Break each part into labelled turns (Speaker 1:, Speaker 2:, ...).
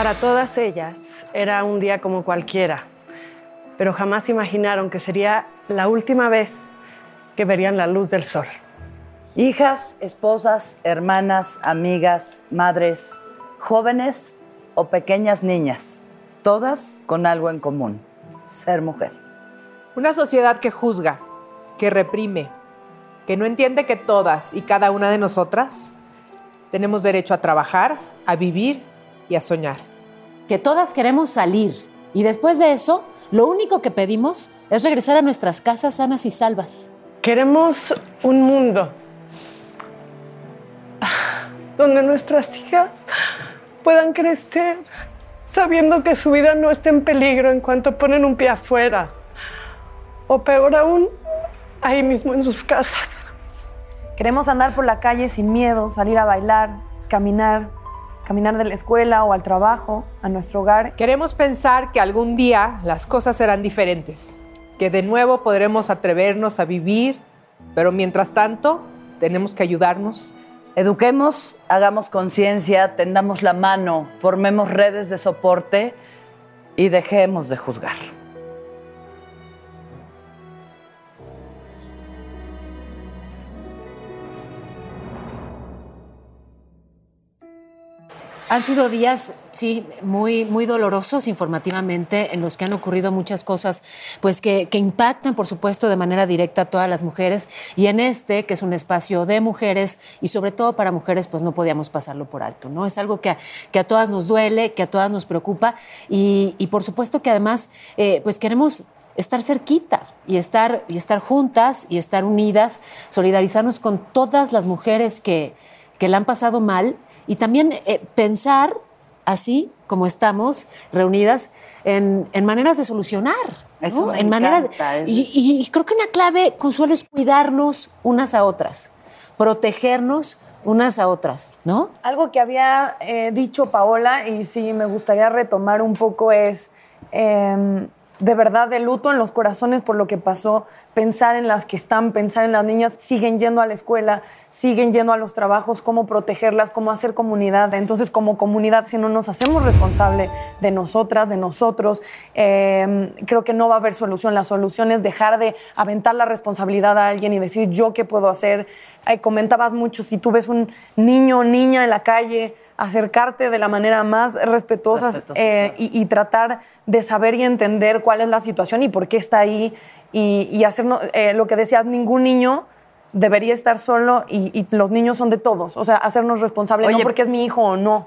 Speaker 1: Para todas ellas era un día como cualquiera, pero jamás imaginaron que sería la última vez que verían la luz del sol.
Speaker 2: Hijas, esposas, hermanas, amigas, madres, jóvenes o pequeñas niñas, todas con algo en común, ser mujer.
Speaker 3: Una sociedad que juzga, que reprime, que no entiende que todas y cada una de nosotras tenemos derecho a trabajar, a vivir y a soñar.
Speaker 4: Que todas queremos salir y después de eso, lo único que pedimos es regresar a nuestras casas sanas y salvas.
Speaker 1: Queremos un mundo donde nuestras hijas puedan crecer sabiendo que su vida no está en peligro en cuanto ponen un pie afuera. O peor aún, ahí mismo en sus casas.
Speaker 5: Queremos andar por la calle sin miedo, salir a bailar, caminar, caminar de la escuela o al trabajo, a nuestro hogar.
Speaker 3: Queremos pensar que algún día las cosas serán diferentes, que de nuevo podremos atrevernos a vivir, pero mientras tanto tenemos que ayudarnos.
Speaker 2: Eduquemos, hagamos conciencia, tendamos la mano, formemos redes de soporte y dejemos de juzgar.
Speaker 4: Han sido días, sí, muy, muy dolorosos informativamente, en los que han ocurrido muchas cosas, pues que, que, impactan, por supuesto, de manera directa a todas las mujeres. Y en este, que es un espacio de mujeres y sobre todo para mujeres, pues no podíamos pasarlo por alto, ¿no? Es algo que a, que a todas nos duele, que a todas nos preocupa y, y por supuesto que además, eh, pues queremos estar cerquita y estar, y estar juntas y estar unidas, solidarizarnos con todas las mujeres que, que la han pasado mal y también eh, pensar así como estamos reunidas en, en maneras de solucionar.
Speaker 2: Eso
Speaker 4: ¿no?
Speaker 2: me
Speaker 4: en maneras
Speaker 2: encanta, es-
Speaker 4: y, y creo que una clave, Consuelo, es cuidarnos unas a otras, protegernos unas a otras, ¿no?
Speaker 5: Algo que había eh, dicho Paola y sí me gustaría retomar un poco es em, de verdad de luto en los corazones por lo que pasó, pensar en las que están, pensar en las niñas, siguen yendo a la escuela, siguen yendo a los trabajos, cómo protegerlas, cómo hacer comunidad. Entonces, como comunidad, si no nos hacemos responsable de nosotras, de nosotros, em, creo que no va a haber solución. La solución es dejar de aventar la responsabilidad a alguien y decir yo qué puedo hacer. Eh, comentabas mucho, si tú ves un niño o niña en la calle, acercarte de la manera más respetuosa
Speaker 2: Respetuosa,
Speaker 5: eh, y, y tratar de saber y entender cuál es la situación y por qué está ahí y, y hacernos, eh, lo que decías, ningún niño debería estar solo y, y los niños son de todos, o sea, hacernos responsables,
Speaker 2: Oye,
Speaker 5: no porque es mi hijo o no.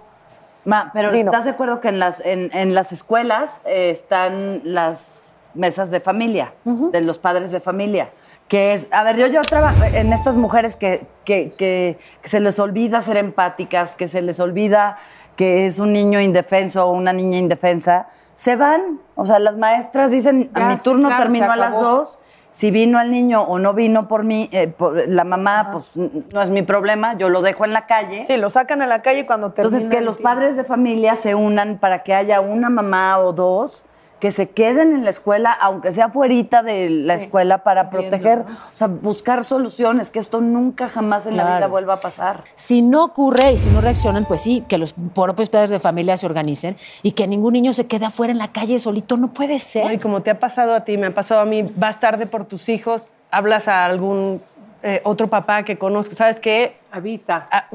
Speaker 2: Ma, pero
Speaker 5: Dino.
Speaker 2: ¿estás de acuerdo que en las, en, en las escuelas eh, están las mesas de familia, de los padres de familia? Que es, a ver, yo, yo trabajo en estas mujeres que, que, que- que se les olvida ser empáticas, que se les olvida que es un niño indefenso o una niña indefensa, se van. O sea, las maestras dicen,
Speaker 3: Ya,
Speaker 2: mi turno
Speaker 3: claro,
Speaker 2: terminó a las dos, si vino el niño o no vino por mí, eh, por la mamá, pues no es mi problema, yo lo dejo en la calle.
Speaker 5: Sí, lo sacan a la calle cuando termina
Speaker 2: Entonces, que los padres de familia se unan para que haya una mamá o dos que se queden en la escuela, aunque sea fuerita de la escuela, para proteger, o sea, buscar soluciones, que esto nunca jamás en la vida vuelva a pasar.
Speaker 4: Si no ocurre y si no reaccionan, pues sí, que los propios padres de familia se organicen y que ningún niño se quede afuera en la calle solito, no puede ser.
Speaker 1: ¿no? Y como te ha pasado a ti, me ha pasado a mí, vas tarde por tus hijos, hablas a algún eh, otro papá que conozco, ¿sabes qué?
Speaker 3: Avisa.
Speaker 1: Ah,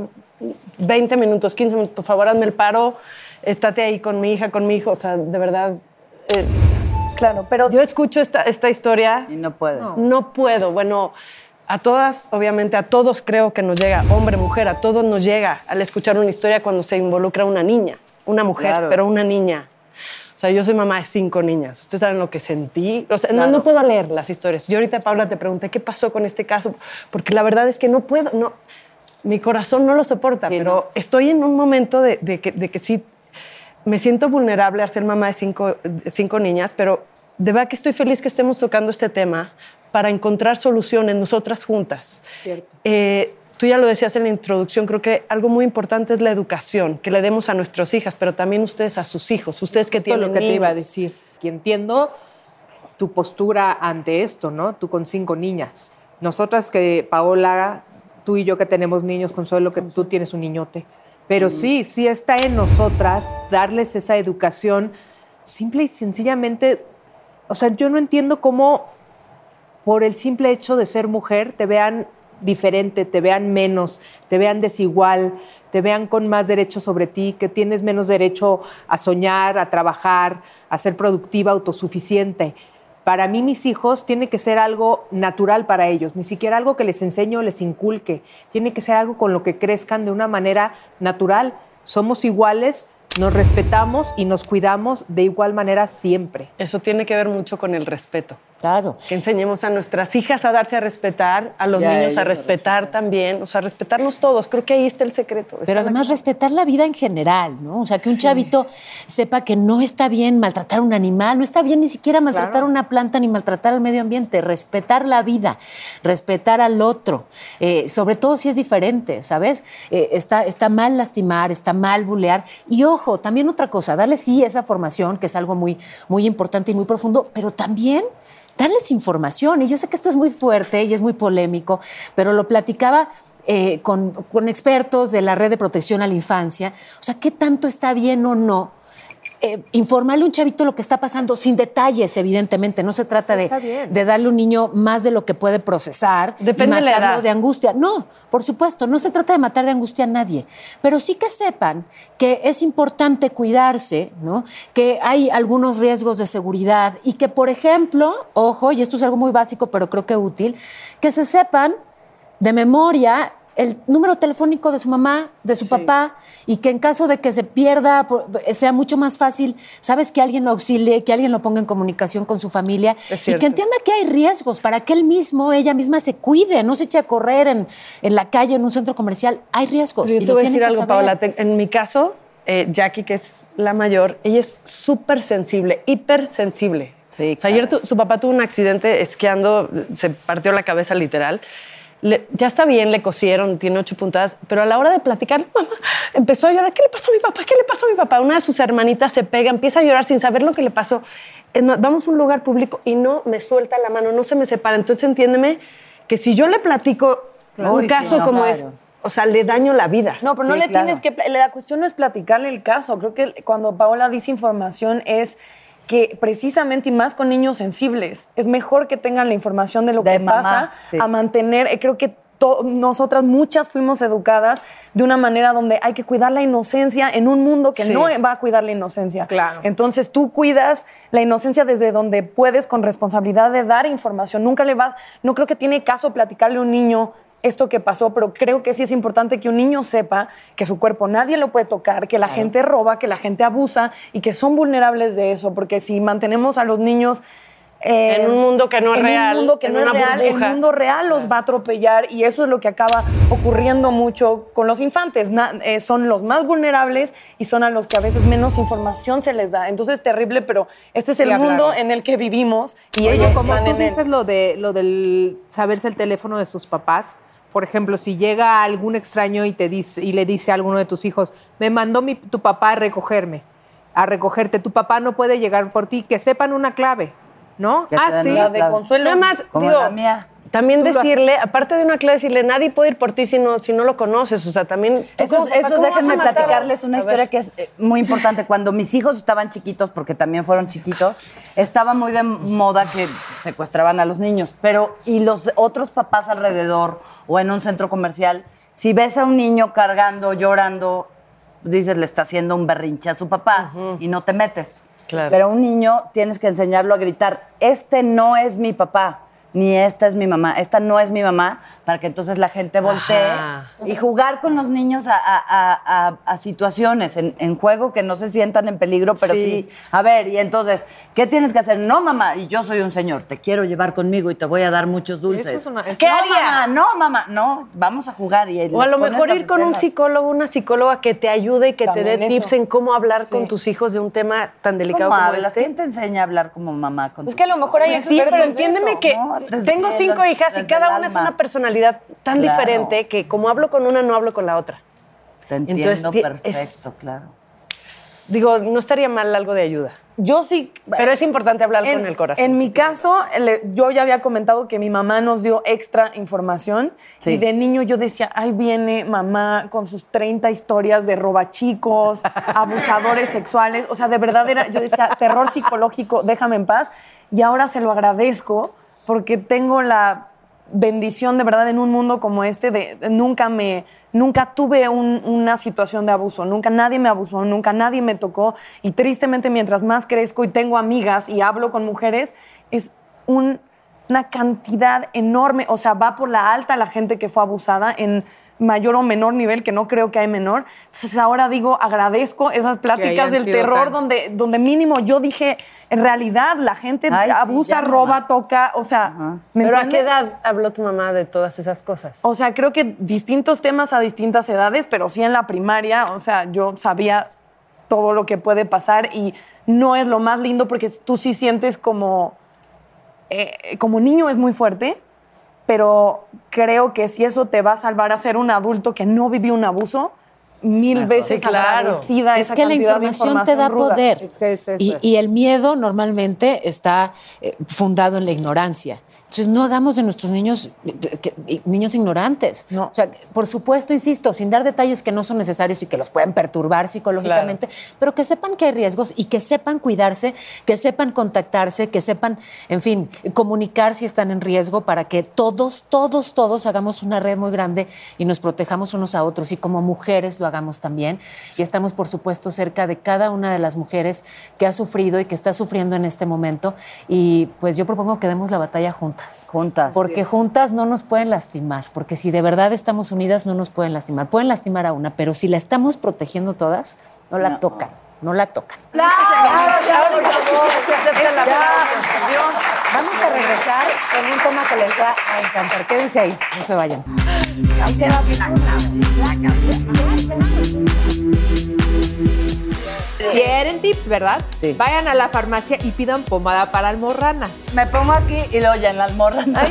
Speaker 1: 20 minutos, 15 minutos, por favor, hazme el paro, estate ahí con mi hija, con mi hijo, o sea, de verdad. Eh,
Speaker 5: Claro, pero
Speaker 1: yo escucho esta, esta historia.
Speaker 2: Y no puedes.
Speaker 1: No puedo. Bueno, a todas, obviamente, a todos creo que nos llega, hombre, mujer, a todos nos llega al escuchar una historia cuando se involucra una niña, una mujer,
Speaker 2: Claro.
Speaker 1: pero una niña. O sea, yo soy mamá de cinco niñas. Ustedes saben lo que sentí. O sea, no-
Speaker 2: Claro.
Speaker 1: no, puedo leer las historias. Yo ahorita, Paula, te pregunté qué pasó con este caso, porque la verdad es que no puedo, no. mi corazón no lo soporta, pero estoy en un momento de, de que, de que sí me siento vulnerable al ser mamá de cinco, de cinco niñas, pero de verdad que estoy feliz que estemos tocando este tema para encontrar soluciones nosotras juntas.
Speaker 3: Cierto.
Speaker 1: Eh, tú ya lo decías en la introducción, creo que algo muy importante es la educación que le demos a nuestras hijas, pero también ustedes a sus hijos, ustedes que
Speaker 3: Esto
Speaker 1: tienen
Speaker 3: es lo que te iba a
Speaker 1: niños.
Speaker 3: decir. Que entiendo tu postura ante esto, ¿no? Tú con cinco niñas. Nosotras que, Paola, tú y yo que tenemos niños, Consuelo, que tú tienes un niñote. Pero sí, sí está en nosotras darles esa educación simple y sencillamente. O sea, yo no entiendo cómo por el simple hecho de ser mujer te vean diferente, te vean menos, te vean desigual, te vean con más derechos sobre ti, que tienes menos derecho a soñar, a trabajar, a ser productiva, autosuficiente. Para mí mis hijos tiene que ser algo natural para ellos, ni siquiera algo que les enseño o les inculque, tiene que ser algo con lo que crezcan de una manera natural. Somos iguales, nos respetamos y nos cuidamos de igual manera siempre.
Speaker 1: Eso tiene que ver mucho con el respeto.
Speaker 4: Claro.
Speaker 1: Que enseñemos a nuestras hijas a darse a respetar, a los
Speaker 4: Ya,
Speaker 1: niños a respetar también, o sea, respetarnos todos. Creo que ahí está el secreto.
Speaker 4: Pero
Speaker 1: ¿Están de
Speaker 4: además respetar la vida en general, ¿no? O sea, que un chavito sepa que no está bien maltratar a un animal, no está bien ni siquiera maltratar a una planta ni maltratar al medio ambiente, respetar la vida, respetar al otro, eh, sobre todo si es diferente, ¿sabes? Eh, está, está mal lastimar, está mal bulear. Y ojo, también otra cosa, darle sí esa formación, que es algo muy, muy importante y muy profundo, pero también darles información. Y yo sé que esto es muy fuerte y es muy polémico, pero lo platicaba eh, con, con expertos de la red de protección a la infancia. O sea, ¿qué tanto está bien o no? Eh, informarle a un chavito lo que está pasando, sin detalles, evidentemente. No se trata de, de darle a un niño más de lo que puede procesar
Speaker 1: Depende
Speaker 4: y
Speaker 1: de la
Speaker 4: matarlo
Speaker 1: edad.
Speaker 4: de angustia. No, por supuesto, no se trata de matar de angustia a nadie. Pero sí que sepan que es importante cuidarse, ¿no? Que hay algunos riesgos de seguridad y que, por ejemplo, ojo, y esto es algo muy básico, pero creo que útil, que se sepan de memoria el número telefónico de su mamá, de su papá, y que en caso de que se pierda, sea mucho más fácil, sabes que alguien lo auxilie, que alguien lo ponga en comunicación con su familia, y que entienda que hay riesgos para que él mismo, ella misma se cuide, no se eche a correr en, en la calle, en un centro comercial. Hay riesgos.
Speaker 1: Pero
Speaker 4: y
Speaker 1: yo te voy a decir algo,
Speaker 4: saber.
Speaker 1: Paola. En mi caso, eh, Jackie, que es la mayor, ella es súper sensible, hipersensible.
Speaker 2: Sí,
Speaker 1: O sea, ayer tu- su papá tuvo un accidente esquiando, se partió la cabeza literal. Le- ya está bien, le cosieron, tiene ocho puntadas, pero a la hora de platicar, mamá, empezó a llorar. ¿Qué le pasó a mi papá? ¿Qué le pasó a mi papá? Una de sus hermanitas se pega, empieza a llorar sin saber lo que le pasó. Vamos a un lugar público y no me suelta la mano, no se me separa. Entonces entiéndeme que si yo le platico un
Speaker 2: sí,
Speaker 1: caso
Speaker 2: no,
Speaker 1: como
Speaker 2: claro.
Speaker 1: es, o sea, le daño la vida.
Speaker 5: No, pero no
Speaker 2: Sí,
Speaker 5: le
Speaker 2: claro.
Speaker 5: tienes que. La cuestión no es platicarle el caso. Creo que cuando Paola dice información es que precisamente y más con niños sensibles, es mejor que tengan la información de lo
Speaker 2: De
Speaker 5: que
Speaker 2: mamá,
Speaker 5: pasa
Speaker 2: sí.
Speaker 5: a mantener. eh, Creo que nosotras muchas fuimos educadas de una manera donde hay que cuidar la inocencia en un mundo que
Speaker 1: Sí.
Speaker 5: no va a cuidar la inocencia.
Speaker 3: Claro.
Speaker 5: Entonces tú cuidas la inocencia desde donde puedes con responsabilidad de dar información. Nunca le vas, no creo que tiene caso platicarle a un niño esto que pasó, pero creo que sí es importante que un niño sepa que su cuerpo nadie lo puede tocar, que la gente roba, que la gente abusa y que son vulnerables de eso, porque si mantenemos a los niños eh,
Speaker 1: En un mundo que no es
Speaker 5: en
Speaker 1: real,
Speaker 5: un mundo que
Speaker 1: en
Speaker 5: no es real,
Speaker 1: burbuja.
Speaker 5: el mundo real los va a atropellar y eso es lo que acaba ocurriendo mucho con los infantes. Na- eh, son los más vulnerables y son a los que a veces menos información se les da. Entonces es terrible, pero este es
Speaker 3: Sí,
Speaker 5: el
Speaker 3: claro.
Speaker 5: mundo en el que vivimos y
Speaker 3: Oye,
Speaker 5: ellos
Speaker 3: como
Speaker 5: están
Speaker 3: tú
Speaker 5: en él.
Speaker 3: dices lo de lo del saberse el teléfono de sus papás, por ejemplo, si llega algún extraño y te dice y le dice a alguno de tus hijos, me mandó mi, tu papá a recogerme, a recogerte, tu papá no puede llegar por ti, que sepan una clave, ¿no?
Speaker 2: Que
Speaker 3: ah, sí.
Speaker 5: La de
Speaker 2: clave.
Speaker 5: Consuelo.
Speaker 1: Nada más,
Speaker 2: Como
Speaker 1: digo,
Speaker 2: la mía.
Speaker 1: También decirle, aparte de una clave, decirle, nadie puede ir por ti si no, si no lo conoces. O sea, también... ¿tú
Speaker 2: Eso,
Speaker 1: cómo-
Speaker 2: eso
Speaker 1: papá, ¿cómo vas a
Speaker 2: déjenme platicarles una
Speaker 1: A
Speaker 2: historia
Speaker 1: ver.
Speaker 2: que es eh, muy importante. Cuando mis hijos estaban chiquitos, porque también fueron chiquitos, estaba muy de moda que secuestraban a los niños. Pero, y los otros papás alrededor o en un centro comercial, si ves a un niño cargando, llorando, dices, le está haciendo un berrinche a su papá y no te metes.
Speaker 1: Claro.
Speaker 2: Pero a un niño tienes que enseñarlo a gritar, este no es mi papá. Ni esta es mi mamá, esta no es mi mamá, para que entonces la gente voltee y jugar con los niños a, a- a- a- a situaciones en, en juego que no se sientan en peligro, pero sí. a ver, y entonces, ¿qué tienes que hacer? No, mamá, y yo soy un señor, te quiero llevar conmigo y te voy a dar muchos dulces.
Speaker 3: Eso es una- eso-
Speaker 2: ¿Qué
Speaker 3: No,
Speaker 2: harías?
Speaker 3: mamá,
Speaker 2: No, mamá, no, vamos a jugar. Y
Speaker 1: O a lo mejor ir con un psicólogo, una psicóloga que te ayude y que te dé tips en cómo hablar con tus hijos de un tema tan delicado
Speaker 2: ¿Cómo
Speaker 1: como
Speaker 2: hablas?
Speaker 1: este.
Speaker 2: ¿Quién te enseña a hablar como mamá con
Speaker 5: Es que a lo mejor hay
Speaker 1: sí, pero entiéndeme que
Speaker 2: ¿no?
Speaker 1: Tengo cinco hijas y cada una es una personalidad tan
Speaker 2: Claro.
Speaker 1: diferente que como hablo con una, no hablo con la otra.
Speaker 2: Te entiendo
Speaker 1: Entonces,
Speaker 2: perfecto,
Speaker 1: es-
Speaker 2: claro.
Speaker 1: Digo, no estaría mal algo de ayuda.
Speaker 5: Yo sí.
Speaker 1: Pero es importante hablar con el corazón.
Speaker 5: En mi caso, yo ya había comentado que mi mamá nos dio extra información
Speaker 2: Sí.
Speaker 5: y de niño yo decía, ahí viene mamá con sus 30 historias de robachicos, abusadores sexuales. O sea, de verdad era, yo decía, terror psicológico, déjame en paz. Y ahora se lo agradezco porque tengo la bendición de verdad en un mundo como este de, nunca me nunca tuve un- una situación de abuso nunca nadie me abusó nunca nadie me tocó y tristemente mientras más crezco y tengo amigas y hablo con mujeres es un- una cantidad enorme o sea va por la alta la gente que fue abusada en mayor o menor nivel que no creo que hay menor. Entonces ahora digo agradezco esas pláticas del terror
Speaker 3: tan-
Speaker 5: donde donde mínimo yo dije en realidad la gente
Speaker 2: Ay,
Speaker 5: abusa roba toca o sea ¿me
Speaker 1: Pero ¿a qué edad habló tu mamá de todas esas cosas?
Speaker 5: O sea, creo que distintos temas a distintas edades, pero sí en la primaria, o sea, yo sabía todo lo que puede pasar y no es lo más lindo porque tú sí sientes como, eh, como niño es muy fuerte, pero creo que si eso te va a salvar a ser un adulto que no vivió un abuso, mil veces
Speaker 1: Sí, claro.
Speaker 5: agradecida
Speaker 4: Es
Speaker 5: esa
Speaker 4: que la
Speaker 5: cantidad de
Speaker 4: información te da
Speaker 5: ruda.
Speaker 4: poder.
Speaker 3: Es que es eso.
Speaker 4: y, y el miedo normalmente está eh, fundado en la ignorancia. Entonces no hagamos de nuestros niños que- niños ignorantes.
Speaker 5: No.
Speaker 4: O sea, por supuesto, insisto, sin dar detalles que no son necesarios y que los pueden perturbar psicológicamente, pero que sepan que hay riesgos y que sepan cuidarse, que sepan contactarse, que sepan, en fin, comunicar si están en riesgo para que todos, todos, todos hagamos una red muy grande y nos protejamos unos a otros y como mujeres lo hagamos también. Y estamos, por supuesto, cerca de cada una de las mujeres que ha sufrido y que está sufriendo en este momento. Y pues yo propongo que demos la batalla juntas.
Speaker 2: Juntas.
Speaker 4: Porque juntas no nos pueden lastimar, porque si de verdad estamos unidas no nos pueden lastimar. Pueden lastimar a una, pero si la estamos protegiendo todas, no la tocan, no la tocan. Vamos a regresar con un tema que les va a encantar. Quédense ahí, no se vayan.
Speaker 3: ¿Quieren tips, verdad?
Speaker 2: Sí.
Speaker 3: Vayan a la farmacia y pidan pomada para almorranas.
Speaker 2: Me pongo aquí y luego ya en la almorrana.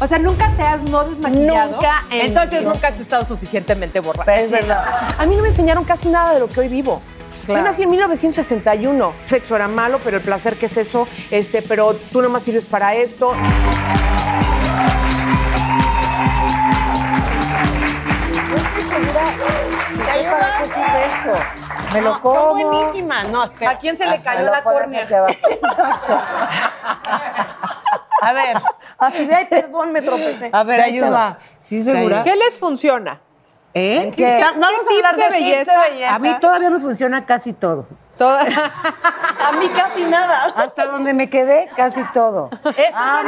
Speaker 3: O sea, ¿nunca te has no desmaquillado?
Speaker 1: Nunca en
Speaker 3: Entonces nunca has estado suficientemente borracha.
Speaker 2: Es verdad.
Speaker 6: A mí no me enseñaron casi nada de lo que hoy vivo. Yo nací en 1961. Sexo era malo, pero el placer que es eso, este, pero tú nomás sirves para esto.
Speaker 1: Segura si sé para qué sirve esto. Me lo como. Son buenísimas. No, espera.
Speaker 5: ¿A quién se le cayó la córnea?
Speaker 2: Exacto.
Speaker 1: A ver,
Speaker 5: Así de, ay, perdón, me tropecé.
Speaker 1: a ver, va.
Speaker 4: ¿Sí, segura?
Speaker 3: ¿Qué les funciona?
Speaker 4: ¿Eh?
Speaker 2: ¿Qué?
Speaker 1: Está- vamos a hablar
Speaker 3: de
Speaker 1: de tips
Speaker 3: belleza?
Speaker 1: de belleza.
Speaker 4: A mí todavía me funciona casi todo.
Speaker 3: Toda-
Speaker 5: A mí casi nada.
Speaker 4: Hasta donde me quedé, casi todo.
Speaker 1: Estos
Speaker 2: Ah,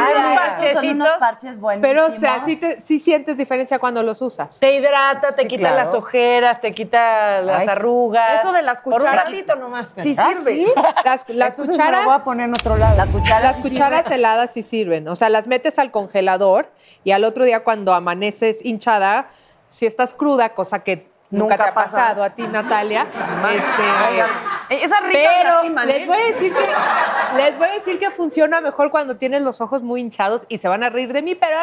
Speaker 1: son unos
Speaker 2: son parches buenísimos.
Speaker 3: Pero, o sea, sí, te- sí sientes diferencia cuando los usas.
Speaker 1: Te hidrata, te
Speaker 4: Sí,
Speaker 1: quita
Speaker 4: claro.
Speaker 1: las ojeras, te quita las
Speaker 4: Ay.
Speaker 1: arrugas.
Speaker 5: Eso de las
Speaker 1: Por un
Speaker 5: cucharas.
Speaker 1: ratito nomás.
Speaker 5: Sí
Speaker 1: pero-
Speaker 5: sirve.
Speaker 3: Las, las
Speaker 4: Entonces me
Speaker 3: cucharas.
Speaker 4: lo voy a poner en otro lado.
Speaker 2: La cuchara
Speaker 3: Las
Speaker 2: sí
Speaker 3: cucharas
Speaker 2: sirve.
Speaker 3: heladas sí sirven. O sea, las metes al congelador y al otro día cuando amaneces hinchada, si estás cruda, cosa que nunca,
Speaker 5: Nunca
Speaker 3: te ha
Speaker 5: pasa.
Speaker 3: pasado a ti, Natalia. este,
Speaker 5: Esas ricas
Speaker 3: pero
Speaker 5: lastiman,
Speaker 3: les
Speaker 5: ¿eh?
Speaker 3: voy a decir que les voy a decir que funciona mejor cuando tienes los ojos muy hinchados y se van a reír de mí, pero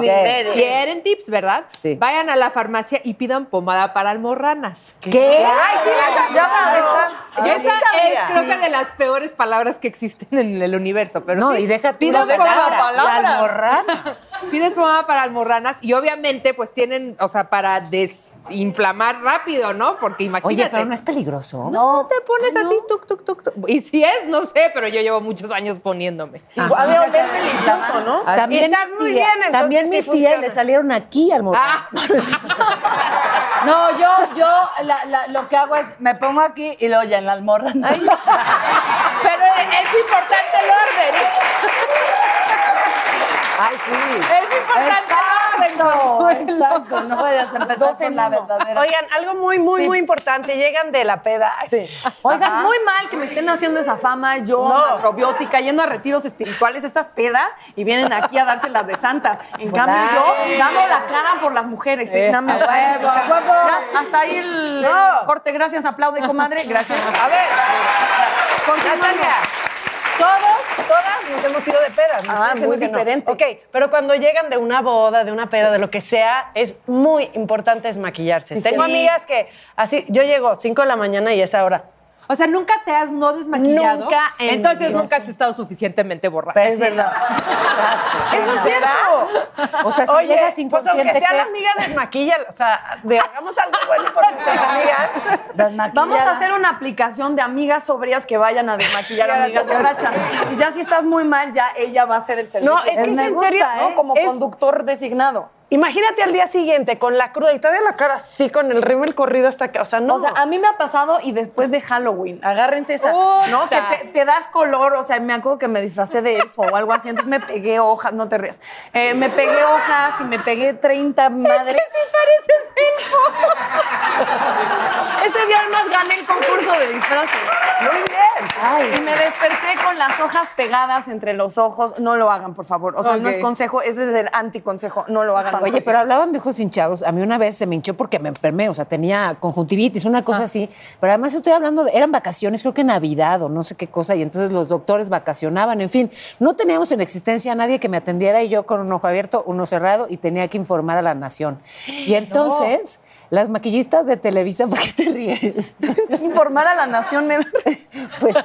Speaker 2: medio.
Speaker 3: Quieren tips, ¿verdad?
Speaker 2: Sí.
Speaker 3: Vayan a la farmacia y pidan pomada para almorranas.
Speaker 4: ¿Qué?
Speaker 1: Ay, sí las has usado. Yo sí
Speaker 3: Esa es, creo que, de las peores palabras que existen en el universo. Pero
Speaker 4: No,
Speaker 3: sí,
Speaker 4: y deja tú
Speaker 3: pidan pomada.
Speaker 4: palabra, la almorrana.
Speaker 3: Pides pomada para almorranas y obviamente pues tienen, o sea, para desinflamar rápido, ¿no? Porque imagínate.
Speaker 4: Oye, pero no es peligroso.
Speaker 3: No, te pones así, tuc, tuc, tuc, tuc. Y si es, no sé, pero yo llevo muchos años poniéndome.
Speaker 5: Ha de oler delicioso, ¿no?
Speaker 3: Así
Speaker 4: También
Speaker 1: Estás
Speaker 4: mi
Speaker 1: muy
Speaker 4: tía-
Speaker 1: bien, entonces
Speaker 4: También mi
Speaker 1: sí
Speaker 4: tía y
Speaker 1: funciona.
Speaker 4: le salieron aquí al
Speaker 3: Ah.
Speaker 2: No, yo, yo la- la- lo que hago es me pongo aquí y luego ya en la almorrana.
Speaker 3: Pero es importante el orden.
Speaker 2: Ay, sí.
Speaker 5: Es importante el Consuelo.
Speaker 2: Exacto, no vayas a empezar con la verdadera.
Speaker 1: Oigan, algo muy, muy, muy importante. Llegan de la peda.
Speaker 5: Sí. Oigan, muy mal que me estén haciendo esa fama, yo,
Speaker 1: No.
Speaker 5: macrobiótica, yendo a retiros espirituales, estas pedas, y vienen aquí a dárselas de santas. En cambio, yo dando la cara por las mujeres. ¿sí? Nada más. Ya, hasta ahí el
Speaker 1: No.
Speaker 5: corte. Gracias, aplaude, comadre. Gracias.
Speaker 1: A ver,
Speaker 5: Continuamos.
Speaker 1: Todos, todas nos hemos ido de pedas. no
Speaker 5: Ah, muy
Speaker 1: que no.
Speaker 5: diferente.
Speaker 1: Ok, pero cuando llegan de una boda, de una peda, de lo que sea, es muy importante desmaquillarse. Tengo amigas que así, yo llego 5 de la mañana y es ahora.
Speaker 3: O sea, ¿nunca te has no desmaquillado?
Speaker 1: Nunca en
Speaker 3: Entonces nunca has estado suficientemente borracha.
Speaker 2: Es verdad. Exacto.
Speaker 1: ¿Eso es cierto?
Speaker 4: O sea, si
Speaker 1: Oye,
Speaker 4: llegas
Speaker 1: pues
Speaker 4: inconsciente,
Speaker 1: aunque sea
Speaker 4: ¿qué?
Speaker 1: la amiga desmaquilla, o sea, de- hagamos algo bueno por nuestras amigas.
Speaker 5: Vamos a hacer una aplicación de amigas sobrias que vayan a desmaquillar a amigas borrachas. Y ya si estás muy mal, ya ella va a hacer el servicio.
Speaker 1: No, es que es
Speaker 5: Me
Speaker 1: en
Speaker 5: gusta,
Speaker 1: serio,
Speaker 5: ¿no? Como
Speaker 1: es-
Speaker 5: conductor designado.
Speaker 1: Imagínate al día siguiente con la cruda y todavía la cara así con el rímel corrido hasta acá. O sea, no.
Speaker 5: O sea, a mí me ha pasado y después de Halloween, agárrense esa, ¿no? Que te, te das color, o sea, me acuerdo que me disfracé de elfo o algo así, entonces me pegué hojas, no te rías, Eh, me pegué hojas y me pegué 30 madres. Es que sí pareces elfo. Ese día además gané el concurso de disfraces.
Speaker 1: Muy bien.
Speaker 5: Y me desperté con las hojas pegadas entre los ojos. No lo hagan, por favor. O sea, no es consejo, ese es el anticonsejo. No lo hagan.
Speaker 4: Oye, pero hablaban de ojos hinchados. A mí una vez se me hinchó porque me enfermé, o sea, tenía conjuntivitis, una cosa así. Pero además estoy hablando de, eran vacaciones, creo que Navidad o no sé qué cosa, y entonces los doctores vacacionaban, en fin. No teníamos en existencia a nadie que me atendiera y yo con un ojo abierto, uno cerrado, y tenía que informar a la nación. Y entonces, las maquillistas de Televisa, ¿por qué te ríes?
Speaker 5: Informar a la nación
Speaker 4: Pues sí.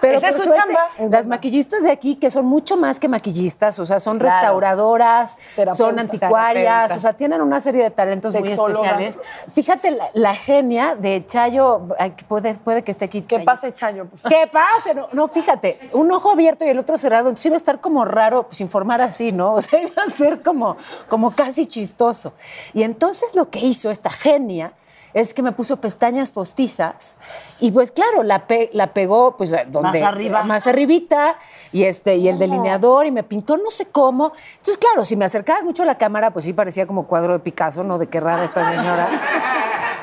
Speaker 4: Pero
Speaker 1: Esa es
Speaker 4: suerte,
Speaker 1: chamba.
Speaker 4: Las maquillistas de aquí, que son mucho más que maquillistas, o sea, son
Speaker 2: Claro.
Speaker 4: restauradoras, son anticuarias, o sea, tienen una serie de talentos muy especiales. Fíjate, la, la genia de Chayo, ay, puede, puede que esté aquí.
Speaker 5: Que pase, Chayo.
Speaker 4: ¿Qué pase? No, no, fíjate, un ojo abierto y el otro cerrado, entonces iba a estar como raro pues, informar así, ¿no? O sea, iba a ser como, como casi chistoso. Y entonces lo que hizo esta genia es que me puso pestañas postizas y pues claro, la, pe- la pegó pues donde...
Speaker 2: Más arriba.
Speaker 4: Más arribita y, este, y el delineador y me pintó no sé cómo. Entonces claro, si me acercabas mucho a la cámara pues sí parecía como cuadro de Picasso, ¿no? De qué rara esta señora.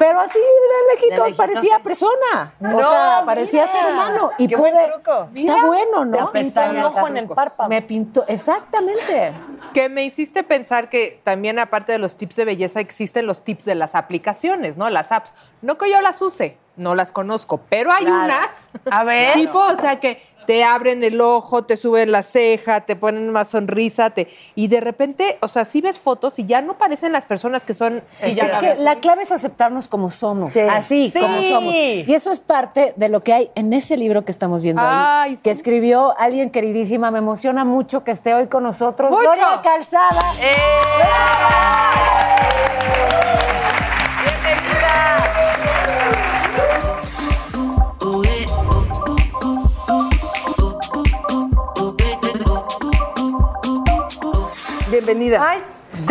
Speaker 4: Pero así de lejitos parecía
Speaker 2: sí.
Speaker 4: persona. o
Speaker 1: No,
Speaker 4: sea, parecía
Speaker 1: mira.
Speaker 4: ser humano. Y
Speaker 1: Qué
Speaker 4: puede.
Speaker 1: truco.
Speaker 4: Está bueno, ¿no?
Speaker 2: Te
Speaker 5: Pintó
Speaker 2: Pestañas,
Speaker 5: ojo en el párpado.
Speaker 4: Me pintó, exactamente.
Speaker 3: Que me hiciste pensar que también aparte de los tips de belleza existen los tips de las aplicaciones, ¿no? Las apps. No que yo las use, no las conozco, pero hay
Speaker 2: Claro.
Speaker 3: unas.
Speaker 2: A ver.
Speaker 3: Tipo, o sea que te abren el ojo, te suben la ceja, te ponen más sonrisa, te, y de repente, o sea, sí ves fotos y ya no parecen las personas que son.
Speaker 4: Y es que la clave es aceptarnos como somos,
Speaker 2: Sí.
Speaker 4: así
Speaker 1: Sí.
Speaker 4: como somos. Y eso es parte de lo que hay en ese libro que estamos viendo ahí,
Speaker 3: Ay,
Speaker 4: que escribió alguien queridísima. Me emociona mucho que esté hoy con nosotros,
Speaker 3: Mucho.
Speaker 4: Gloria Calzada.
Speaker 5: Bienvenida.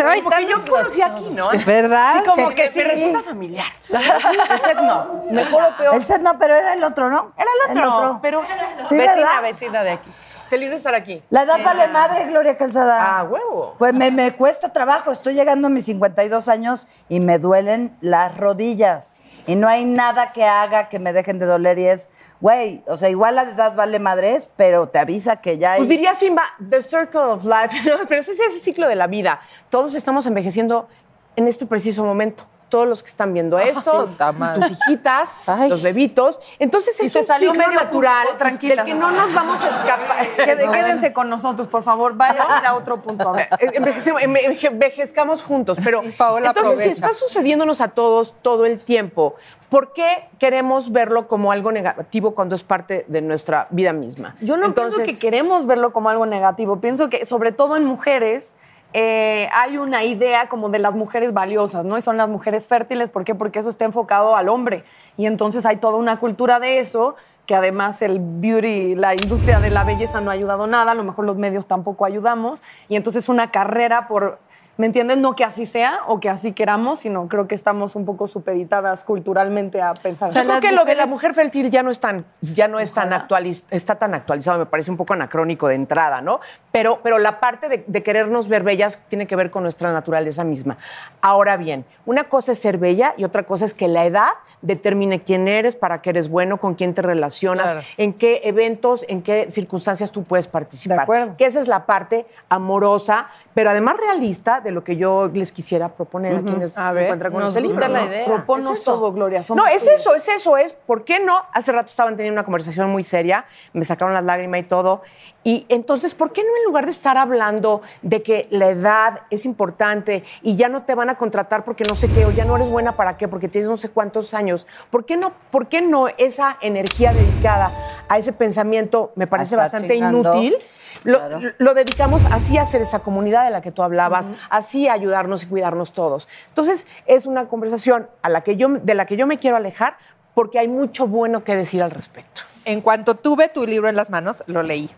Speaker 6: Ay, porque yo conocí aquí, ¿no?
Speaker 2: ¿Verdad?
Speaker 6: Sí, como
Speaker 2: Sí.
Speaker 6: que se resulta familiar.
Speaker 2: El set no.
Speaker 5: Mejor o peor.
Speaker 2: El set no, pero era el otro, ¿no?
Speaker 6: Era el otro, pero
Speaker 2: Sí,
Speaker 6: vecina,
Speaker 2: ¿verdad?
Speaker 6: vecina de aquí. Feliz de estar aquí.
Speaker 2: La edad vale madre, Gloria Calzada.
Speaker 6: Ah, huevo.
Speaker 2: Pues me, me cuesta trabajo. Estoy llegando a mis 52 años y me duelen las rodillas. Y no hay nada que haga que me dejen de doler. Y es, güey, o sea, igual la edad vale madres, pero te avisa que ya hay...
Speaker 6: Pues diría Simba, The Circle of Life. No, pero ese es el ciclo de la vida. Todos estamos envejeciendo en este preciso momento. Todos los que están viendo esto,
Speaker 3: madre.
Speaker 6: tus hijitas,
Speaker 4: Ay.
Speaker 6: los bebitos. Entonces es un
Speaker 5: salió medio
Speaker 6: natural
Speaker 5: tranquila.
Speaker 6: del que no nos vamos a escapar.
Speaker 5: Quédense con nosotros, por favor. Vayan a otro punto. Ver.
Speaker 6: Envejecemos- enve- envejezcamos juntos, pero
Speaker 3: Sí, Paola
Speaker 6: entonces si está sucediéndonos a todos todo el tiempo, ¿por qué queremos verlo como algo negativo cuando es parte de nuestra vida misma?
Speaker 5: Yo no pienso que queremos verlo como algo negativo. Pienso que, sobre todo en mujeres, eh, hay una idea como de las mujeres valiosas, ¿no? Y son las mujeres fértiles. ¿Por qué? Porque eso está enfocado al hombre. Y entonces hay toda una cultura de eso que además el beauty, la industria de la belleza no ha ayudado nada, a lo mejor los medios tampoco ayudamos, y entonces una carrera por ¿Me entiendes? No que así sea o que así queramos, sino creo que estamos un poco supeditadas culturalmente a pensar.
Speaker 6: Yo creo que lo de la mujer fértil ya no es tan, ya no es tan actualiz- está tan actualizado, me parece un poco anacrónico de entrada, ¿no? Pero, pero la parte de, de querernos ver bellas tiene que ver con nuestra naturaleza misma. Ahora bien, una cosa es ser bella y otra cosa es que la edad determine quién eres, para qué eres bueno, con quién te relacionas,
Speaker 5: Claro.
Speaker 6: en qué eventos, en qué circunstancias tú puedes participar.
Speaker 5: De acuerdo.
Speaker 6: Que esa es la parte amorosa, pero además realista de lo que yo les quisiera proponer a quienes
Speaker 5: A
Speaker 6: se
Speaker 5: ver,
Speaker 6: encuentran con
Speaker 5: nos
Speaker 6: este
Speaker 5: gusta
Speaker 6: libro.
Speaker 5: la
Speaker 6: ¿no?
Speaker 5: idea.
Speaker 6: Es eso.
Speaker 5: todo, Gloria, somos
Speaker 6: No, es eso, es eso, es, ¿por qué no? Hace rato estaban teniendo una conversación muy seria, me sacaron las lágrimas y todo, y entonces, ¿por qué no en lugar de estar hablando de que la edad es importante y ya no te van a contratar porque no sé qué, o ya no eres buena para qué, porque tienes no sé cuántos años, ¿por qué no, por qué no esa energía dedicada a ese pensamiento me parece bastante
Speaker 2: chingando.
Speaker 6: inútil? Lo,
Speaker 2: Claro.
Speaker 6: lo dedicamos así a hacer esa comunidad de la que tú hablabas, así a ayudarnos y cuidarnos todos. Entonces, es una conversación a la que yo, de la que yo me quiero alejar porque hay mucho bueno que decir al respecto.
Speaker 3: En cuanto tuve tu libro en las manos, lo leí.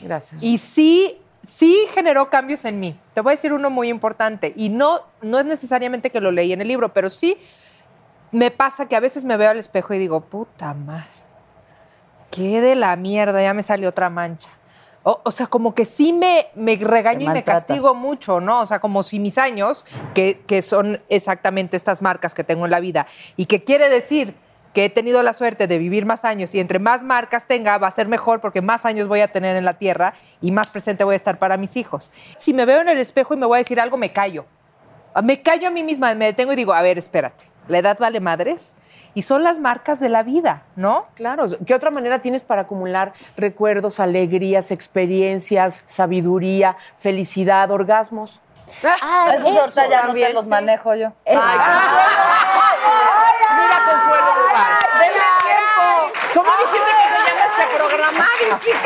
Speaker 6: Gracias.
Speaker 3: Y sí, sí generó cambios en mí. Te voy a decir uno muy importante. Y no, no es necesariamente que lo leí en el libro, pero sí me pasa que a veces me veo al espejo y digo, puta madre, qué de la mierda, ya me salió otra mancha. O, o sea, como que sí me, me regaño y me castigo mucho, ¿no? O sea, como si mis años, que, que son exactamente estas marcas que tengo en la vida, y que quiere decir que he tenido la suerte de vivir más años y entre más marcas tenga va a ser mejor porque más años voy a tener en la tierra y más presente voy a estar para mis hijos. Si me veo en el espejo y me voy a decir algo, me callo. Me callo a mí misma, me detengo y digo, a ver, espérate, la edad vale madres y son las marcas de la vida, ¿no?
Speaker 6: Claro, ¿qué otra manera tienes para acumular recuerdos, alegrías, experiencias, sabiduría, felicidad, orgasmos?
Speaker 4: Ah,
Speaker 2: Esos ahorita ya no te los manejo yo.
Speaker 6: Mira, Consuelo. Denle tiempo. ¿Cómo dijiste que se llama este programa?
Speaker 5: ¿Quién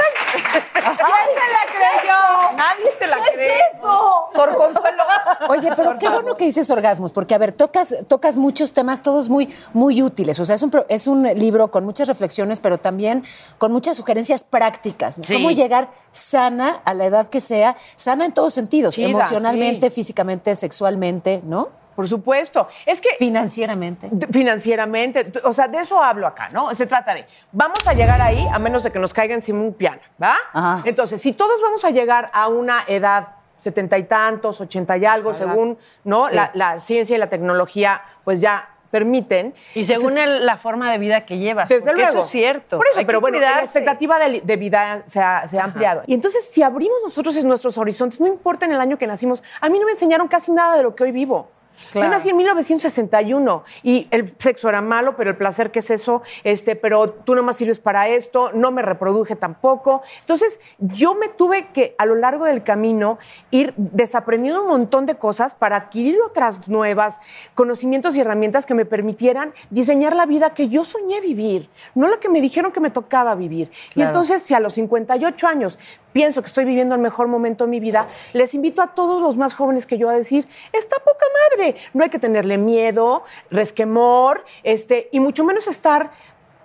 Speaker 5: se la creyó?
Speaker 6: Nadie te la cree.
Speaker 5: eso?
Speaker 6: Sor Consuelo.
Speaker 4: Oye, pero qué bueno que dices orgasmos, porque a ver, tocas, tocas muchos temas, todos muy, muy útiles. O sea, es un, es un libro con muchas reflexiones, pero también con muchas sugerencias prácticas. ¿no?
Speaker 2: Sí.
Speaker 4: Cómo llegar sana a la edad que sea, sana en todos sentidos,
Speaker 6: Chida,
Speaker 4: emocionalmente,
Speaker 6: sí.
Speaker 4: físicamente, sexualmente, ¿no?
Speaker 6: Por supuesto. Es que
Speaker 4: Financieramente.
Speaker 6: financieramente, o sea, de eso hablo acá, ¿no? Se trata de, vamos a llegar ahí a menos de que nos caiga encima un piano, ¿va?
Speaker 2: Ajá.
Speaker 6: Entonces, si todos vamos a llegar a una edad setenta y tantos, ochenta y algo, según, ¿no? La, la ciencia y la tecnología, pues ya permiten.
Speaker 7: Y según el- la forma de vida que llevas.
Speaker 6: Desde
Speaker 7: porque
Speaker 6: luego.
Speaker 7: eso es cierto.
Speaker 6: Por eso,
Speaker 7: Hay
Speaker 6: pero bueno, la expectativa de, de vida se ha, se ha ampliado. Y entonces, si abrimos nosotros en nuestros horizontes, no importa en el año que nacimos, a mí no me enseñaron casi nada de lo que hoy vivo. Yo nací en 1961 y el sexo era malo, pero el placer que es eso, este, pero tú no más sirves para esto, no me reproduje tampoco. Entonces, yo me tuve que a lo largo del camino ir desaprendiendo un montón de cosas para adquirir otras nuevas conocimientos y herramientas que me permitieran diseñar la vida que yo soñé vivir, no la que me dijeron que me tocaba vivir. Y
Speaker 2: Claro.
Speaker 6: entonces, si a los 58 años pienso que estoy viviendo el mejor momento de mi vida, les invito a todos los más jóvenes que yo a decir, está poca madre, no hay que tenerle miedo, resquemor, este, y mucho menos estar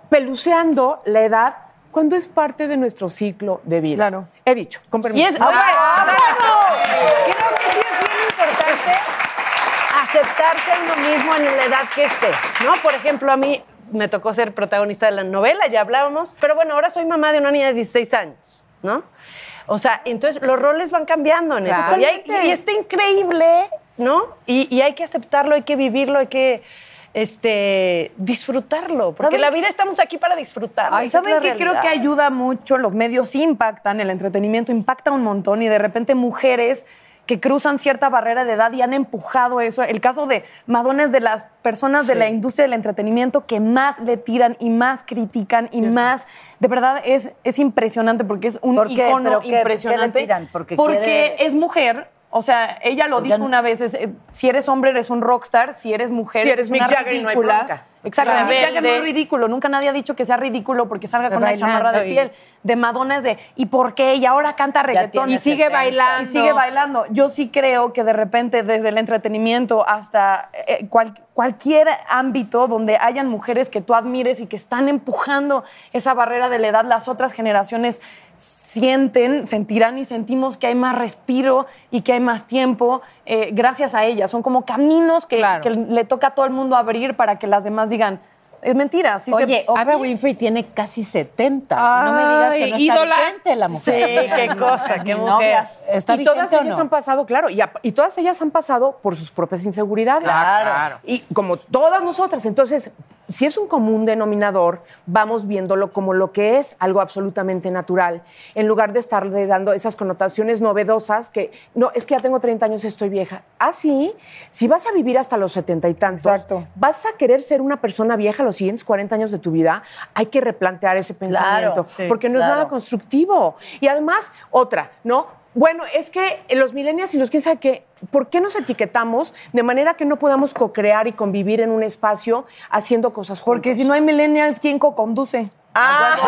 Speaker 6: peluceando la edad cuando es parte de nuestro ciclo de vida.
Speaker 5: Claro.
Speaker 6: He dicho, con
Speaker 7: Y
Speaker 6: permiso.
Speaker 7: es, oye,
Speaker 6: Ah,
Speaker 7: creo que sí es bien importante aceptarse a uno mismo en la edad que esté, ¿no? Por ejemplo, a mí me tocó ser protagonista de la novela, ya hablábamos, pero bueno, ahora soy mamá de una niña de 16 años, ¿no? O sea, entonces los roles van cambiando en esto. Y, hay- y está increíble, ¿no? Y, y hay que aceptarlo, hay que vivirlo, hay que este, disfrutarlo, porque
Speaker 5: ¿Saben?
Speaker 7: la vida estamos aquí para es
Speaker 5: ¿Saben qué creo que ayuda mucho? Los medios impactan, el entretenimiento impacta un montón y de repente mujeres que cruzan cierta barrera de edad y han empujado eso. El caso de Madonna es de las personas de la industria del entretenimiento que más le tiran y más critican y más, de verdad es, es impresionante porque es un
Speaker 2: ¿Por qué?
Speaker 5: icono
Speaker 2: ¿Pero qué- qué le
Speaker 5: impresionante.
Speaker 2: tiran? Porque
Speaker 5: Porque
Speaker 2: quiere-
Speaker 5: es mujer. O sea, ella lo
Speaker 2: Porque
Speaker 5: dijo una vez, es, eh, si eres hombre eres un rockstar, si eres mujer
Speaker 6: Si eres
Speaker 5: una
Speaker 6: Mick Jagger, no hay
Speaker 5: ridícula.
Speaker 6: bronca.
Speaker 5: Exacto,
Speaker 7: Claro.
Speaker 5: Mick Jagger no es
Speaker 7: Rebelde.
Speaker 5: ridículo, nunca nadie ha dicho que sea ridículo porque salga con una
Speaker 3: Bailando
Speaker 5: chamarra de
Speaker 3: y-
Speaker 5: piel. De Madonna es de, ¿y por qué? Y ahora canta reggaetón.
Speaker 3: Y sigue bailando.
Speaker 5: Y sigue bailando. Yo sí creo que de repente desde el entretenimiento hasta eh, cual- cualquier ámbito donde hayan mujeres que tú admires y que están empujando esa barrera de la edad, las otras generaciones sienten, sentirán y sentimos que hay más respiro y que hay más tiempo eh, gracias a ellas. Son como caminos que,
Speaker 3: Claro.
Speaker 5: que le toca a todo el mundo abrir para que las demás digan, es mentira. sí se-
Speaker 4: Oye, Oprah Winfrey tiene casi 70. no me digas que no está la mujer.
Speaker 7: Sí, qué cosa, qué mujer.
Speaker 4: novia. ¿Está
Speaker 6: y todas ellas
Speaker 4: no?
Speaker 6: han pasado, claro, y, a- y todas ellas han pasado por sus propias inseguridades.
Speaker 3: Claro.
Speaker 6: Y como todas nosotras. Entonces, si es un común denominador, vamos viéndolo como lo que es, algo absolutamente natural, en lugar de estarle dando esas connotaciones novedosas que, no, es que ya tengo 30 años, estoy vieja. Ah, sí, si vas a vivir hasta los 70 y tantos,
Speaker 5: Exacto.
Speaker 6: vas a querer ser una persona vieja los siguientes 40 años de tu vida, hay que replantear ese pensamiento,
Speaker 2: sí,
Speaker 6: porque no es
Speaker 2: claro.
Speaker 6: nada constructivo. Y además, otra, ¿no? Bueno, es que los millennials y los quién sabe qué, ¿por qué nos etiquetamos de manera que no podamos co-crear y convivir en un espacio haciendo cosas juntos?
Speaker 5: Porque si no hay millennials, ¿quién co-conduce?
Speaker 6: ¡Ay,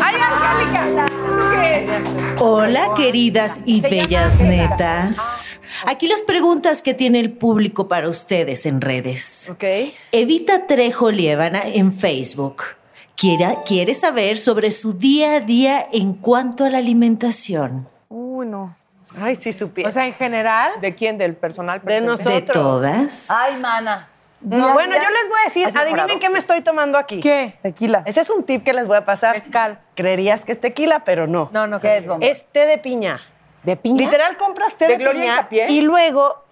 Speaker 6: Angélica! ¿Tú qué es?
Speaker 8: Hola, queridas y bellas netas. Aquí las preguntas que tiene el público para ustedes en redes.
Speaker 6: Ok.
Speaker 8: Evita Trejo Lievana en Facebook. Quiere, quiere saber sobre su día a día en cuanto a la alimentación.
Speaker 5: Uy, no.
Speaker 7: Ay, sí supiera.
Speaker 3: O sea, en general,
Speaker 6: ¿De quién? ¿Del personal?
Speaker 7: De
Speaker 6: presente?
Speaker 7: nosotros.
Speaker 8: De todas.
Speaker 2: Ay, mana.
Speaker 7: No, bueno, yo les voy a decir, adivinen qué me estoy tomando aquí.
Speaker 3: ¿qué?
Speaker 5: Tequila.
Speaker 7: Ese es un tip que les voy a pasar.
Speaker 3: Mezcal.
Speaker 7: Creerías que es tequila, pero no.
Speaker 3: No, no,
Speaker 2: ¿Qué es, bomba?
Speaker 7: Es té de piña.
Speaker 4: ¿De piña?
Speaker 7: Literal compras té
Speaker 6: ¿De
Speaker 7: de, piña y luego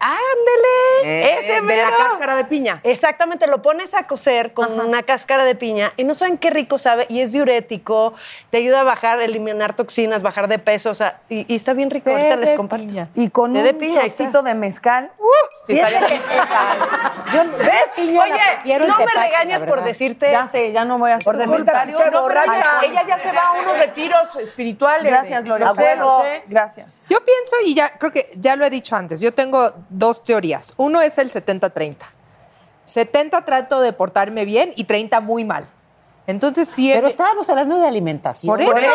Speaker 7: ándele,
Speaker 6: Eh,
Speaker 7: ese
Speaker 6: de la
Speaker 7: mero.
Speaker 6: cáscara de piña.
Speaker 7: Exactamente, lo pones a cocer con una cáscara de piña y no saben qué rico sabe y es diurético, te ayuda a bajar, eliminar toxinas, bajar de peso, o sea, y, y está bien rico.
Speaker 3: Té
Speaker 7: Ahorita les comparto.
Speaker 3: piña.
Speaker 5: Y con
Speaker 7: Té
Speaker 5: un
Speaker 7: de piña,
Speaker 5: shotcito de mezcal.
Speaker 6: Sí, estaría bien.
Speaker 4: Yo,
Speaker 7: ¿Ves?
Speaker 4: piña la
Speaker 7: Oye, no me
Speaker 4: tepache,
Speaker 7: regañas por decirte.
Speaker 5: Ya sé, ya no voy a hacer
Speaker 2: Por decirte
Speaker 5: No,
Speaker 2: borracha.
Speaker 5: ay,
Speaker 6: Ella ya se va a unos retiros espirituales.
Speaker 5: Gracias, Gloria.
Speaker 6: Sé.
Speaker 5: Gracias.
Speaker 3: Yo pienso, y ya creo que ya lo he dicho antes, yo tengo dos teorías. Uno es el 70-30. 70 trato de portarme bien y 30 muy mal. Entonces, sí.
Speaker 4: Pero estábamos hablando de alimentación.
Speaker 3: Por eso.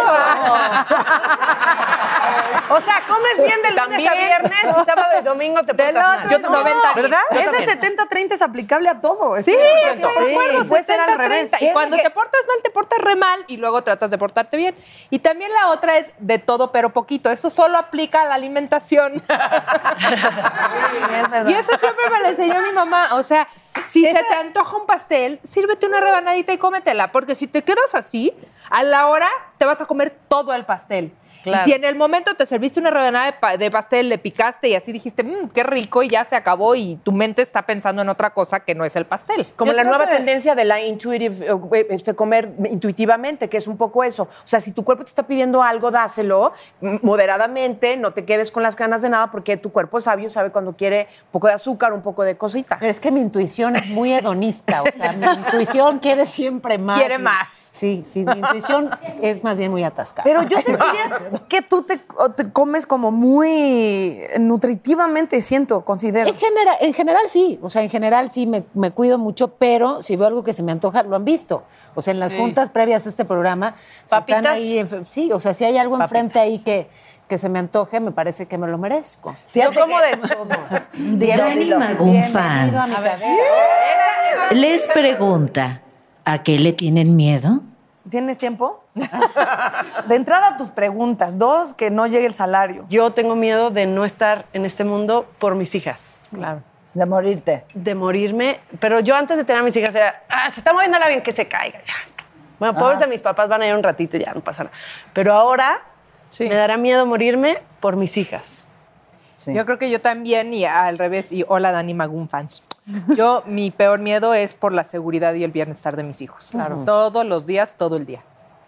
Speaker 7: O sea, comes bien de lunes a viernes y sábado y domingo te portas mal.
Speaker 3: es 90
Speaker 6: ¿Verdad?
Speaker 5: Ese 70-30 es aplicable a todo.
Speaker 3: Sí,
Speaker 5: acuerdo, Sí, puede ser al
Speaker 3: 70-30.
Speaker 5: revés.
Speaker 3: Y cuando te portas mal, te portas re mal y luego tratas de portarte bien. Y también la otra es de todo pero poquito. Eso solo aplica a la alimentación. y eso siempre me lo enseñó mi mamá. O sea, si se te antoja un pastel, sírvete una rebanadita y cómetela. Porque si te quedas así, a la hora te vas a comer todo el pastel.
Speaker 7: Claro.
Speaker 3: Y si en el momento te serviste una rebanada de, pa- de pastel, le picaste y así dijiste, mmm, qué rico, y ya se acabó, y tu mente está pensando en otra cosa que no es el pastel.
Speaker 6: Como
Speaker 7: Yo
Speaker 6: la nueva
Speaker 7: que-
Speaker 6: tendencia de la intuitive, eh, este, comer intuitivamente, que es un poco eso. O sea, si tu cuerpo te está pidiendo algo, dáselo mm, moderadamente, no te quedes con las ganas de nada, porque tu cuerpo es sabio, sabe cuando quiere un poco de azúcar, un poco de cosita.
Speaker 4: Es que mi intuición es muy hedonista, o sea, mi intuición quiere siempre más.
Speaker 6: Quiere
Speaker 4: y-
Speaker 6: más.
Speaker 4: Sí, sí, mi intuición es más bien muy atascada.
Speaker 5: Pero yo sentiría que tú te, comes como muy nutritivamente, siento, considero.
Speaker 4: En general, en general sí, o sea, en general sí me, me cuido mucho, pero si veo algo que se me antoja, lo han visto. O sea, en las juntas previas a este programa, si están ahí, en- sí, o sea, si hay algo enfrente ahí que, que se me antoje, me parece que me lo merezco.
Speaker 7: Yo como de todo.
Speaker 8: Dani Magún Fans les pregunta, ¿a qué le tienen miedo?
Speaker 5: ¿Tienes tiempo? de entrada, tus preguntas. Dos, que no llegue el salario.
Speaker 7: Yo tengo miedo de no estar en este mundo por mis hijas.
Speaker 4: Claro.
Speaker 2: De morirte.
Speaker 7: de morirme, pero yo antes de tener a mis hijas era, ah, se está moviendo la bien, que se caiga ya. Bueno, pobres de mis papás van a ir un ratito y ya, no pasa nada. Pero ahora
Speaker 3: Sí.
Speaker 7: me dará miedo morirme por mis hijas.
Speaker 2: Sí.
Speaker 3: Yo creo que yo también, y al revés, y hola Dani Magún fans. Yo, mi peor miedo es por la seguridad y el bienestar de mis hijos. Claro. Todos los días, todo el día.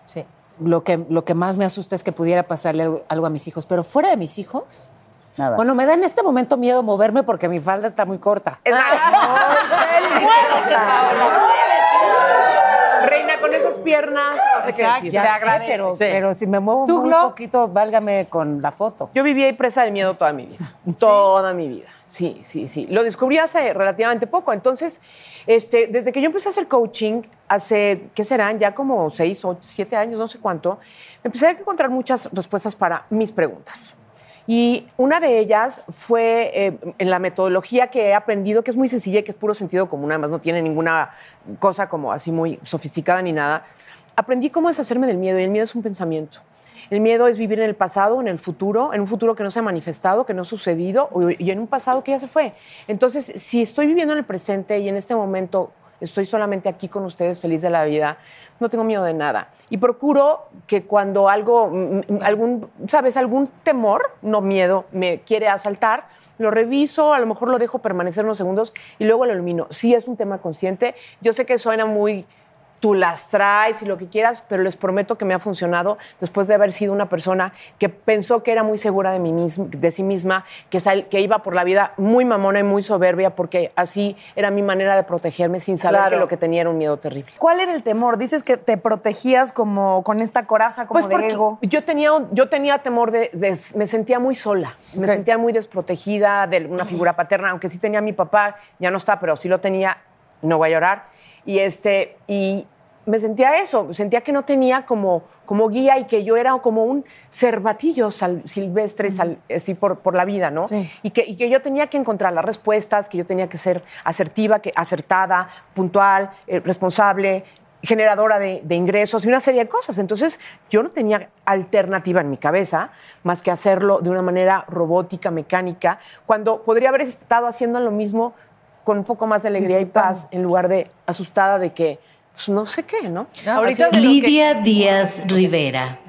Speaker 3: Sí.
Speaker 4: Lo que, lo que más me asusta es que pudiera pasarle algo, algo a mis hijos, pero fuera de mis hijos.
Speaker 2: Nada.
Speaker 4: Bueno, me da en este momento miedo moverme porque mi falda está muy corta.
Speaker 6: Reina, con esas piernas, no sé qué decir.
Speaker 4: Ya
Speaker 3: Te
Speaker 4: sé, pero,
Speaker 2: Sí.
Speaker 4: pero si me muevo
Speaker 3: ¿Tú,
Speaker 4: muy
Speaker 3: Glo?
Speaker 4: poquito, válgame con la foto.
Speaker 6: Yo viví ahí presa del miedo toda mi vida. Toda mi vida. Sí, sí, sí. Lo descubrí hace relativamente poco. Entonces, este, desde que yo empecé a hacer coaching, hace, ¿qué serán? Ya como seis o siete años, no sé cuánto, empecé a encontrar muchas respuestas para mis preguntas. Y una de ellas fue eh, en la metodología que he aprendido, que es muy sencilla y que es puro sentido común, además no tiene ninguna cosa como así muy sofisticada ni nada, aprendí cómo deshacerme del miedo y el miedo es un pensamiento. El miedo es vivir en el pasado, en el futuro, en un futuro que no se ha manifestado, que no ha sucedido y en un pasado que ya se fue. Entonces, si estoy viviendo en el presente y en este momento estoy solamente aquí con ustedes, feliz de la vida, no tengo miedo de nada. Y procuro que cuando algo, mm, mm, algún, ¿sabes? Algún temor, no miedo, me quiere asaltar, lo reviso, a lo mejor lo dejo permanecer unos segundos y luego lo elimino. Sí es un tema consciente. Yo sé que suena muy tú las traes y lo que quieras, pero les prometo que me ha funcionado después de haber sido una persona que pensó que era muy segura de, mí misma, de sí misma, que, sal- que iba por la vida muy mamona y muy soberbia, porque así era mi manera de protegerme sin saber
Speaker 5: Claro.
Speaker 6: que lo que tenía era un miedo terrible.
Speaker 5: ¿Cuál era el temor? Dices que te protegías como con esta coraza, como
Speaker 6: Pues
Speaker 5: de ego.
Speaker 6: yo tenía, yo tenía temor de, de- me sentía muy sola, me sentía muy desprotegida de una figura paterna, aunque sí tenía a mi papá, ya no está, pero sí lo tenía, no voy a llorar. Y este, y me sentía eso, sentía que no tenía como, como guía y que yo era como un cervatillo sal- silvestre sal- así por, por la vida, ¿no? Y, que, y que yo tenía que encontrar las respuestas, que yo tenía que ser asertiva, que, acertada, puntual, eh, responsable, generadora de, de ingresos y una serie de cosas. Entonces, yo no tenía alternativa en mi cabeza más que hacerlo de una manera robótica, mecánica, cuando podría haber estado haciendo lo mismo con un poco más de alegría y paz en lugar de asustada de que pues, no sé qué, ¿no?
Speaker 8: Ahorita Lidia Díaz Rivera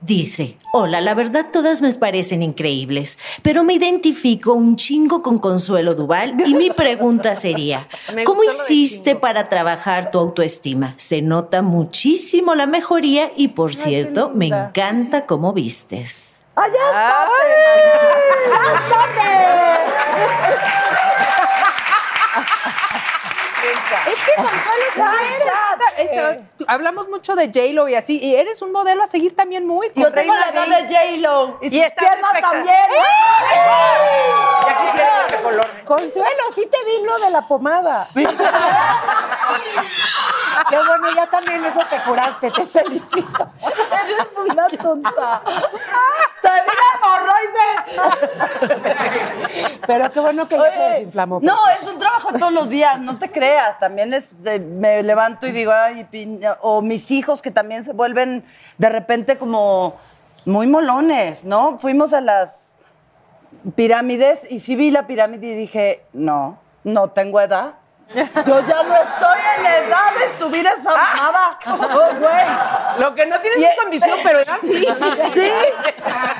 Speaker 8: dice, hola, la verdad todas me parecen increíbles, pero me identifico un chingo con Consuelo Duval y mi pregunta sería, ¿cómo hiciste para trabajar tu autoestima? Se nota muchísimo la mejoría y por cierto, me encanta cómo vistes.
Speaker 5: ¡Ah, ya
Speaker 3: Es que Consuelo sí eres esa- esa- tú- hablamos mucho de J-Lo y así, y eres un modelo a seguir también muy.
Speaker 2: Yo tengo la edad de J-Lo. Y, sus
Speaker 3: está
Speaker 2: piernas
Speaker 3: perfecta.
Speaker 2: también.
Speaker 6: Ya quisiera ese color.
Speaker 9: Consuelo, sí te vi lo de la pomada. Qué bueno, ya también eso te curaste, te felicito.
Speaker 5: Eres una tonta.
Speaker 9: Pero qué bueno que ya se desinflamó.
Speaker 2: No, es un trabajo todos los días, no te creas. También es de- me levanto y digo, ay, piña", o mis hijos que también se vuelven de repente como muy molones, ¿no? Fuimos a las pirámides y sí vi la pirámide y dije, no, no tengo edad. Yo ya no estoy en la edad de subir esa mamada. Oh, güey.
Speaker 6: Lo que no tienes es condición, pero edad sí.
Speaker 2: Sí,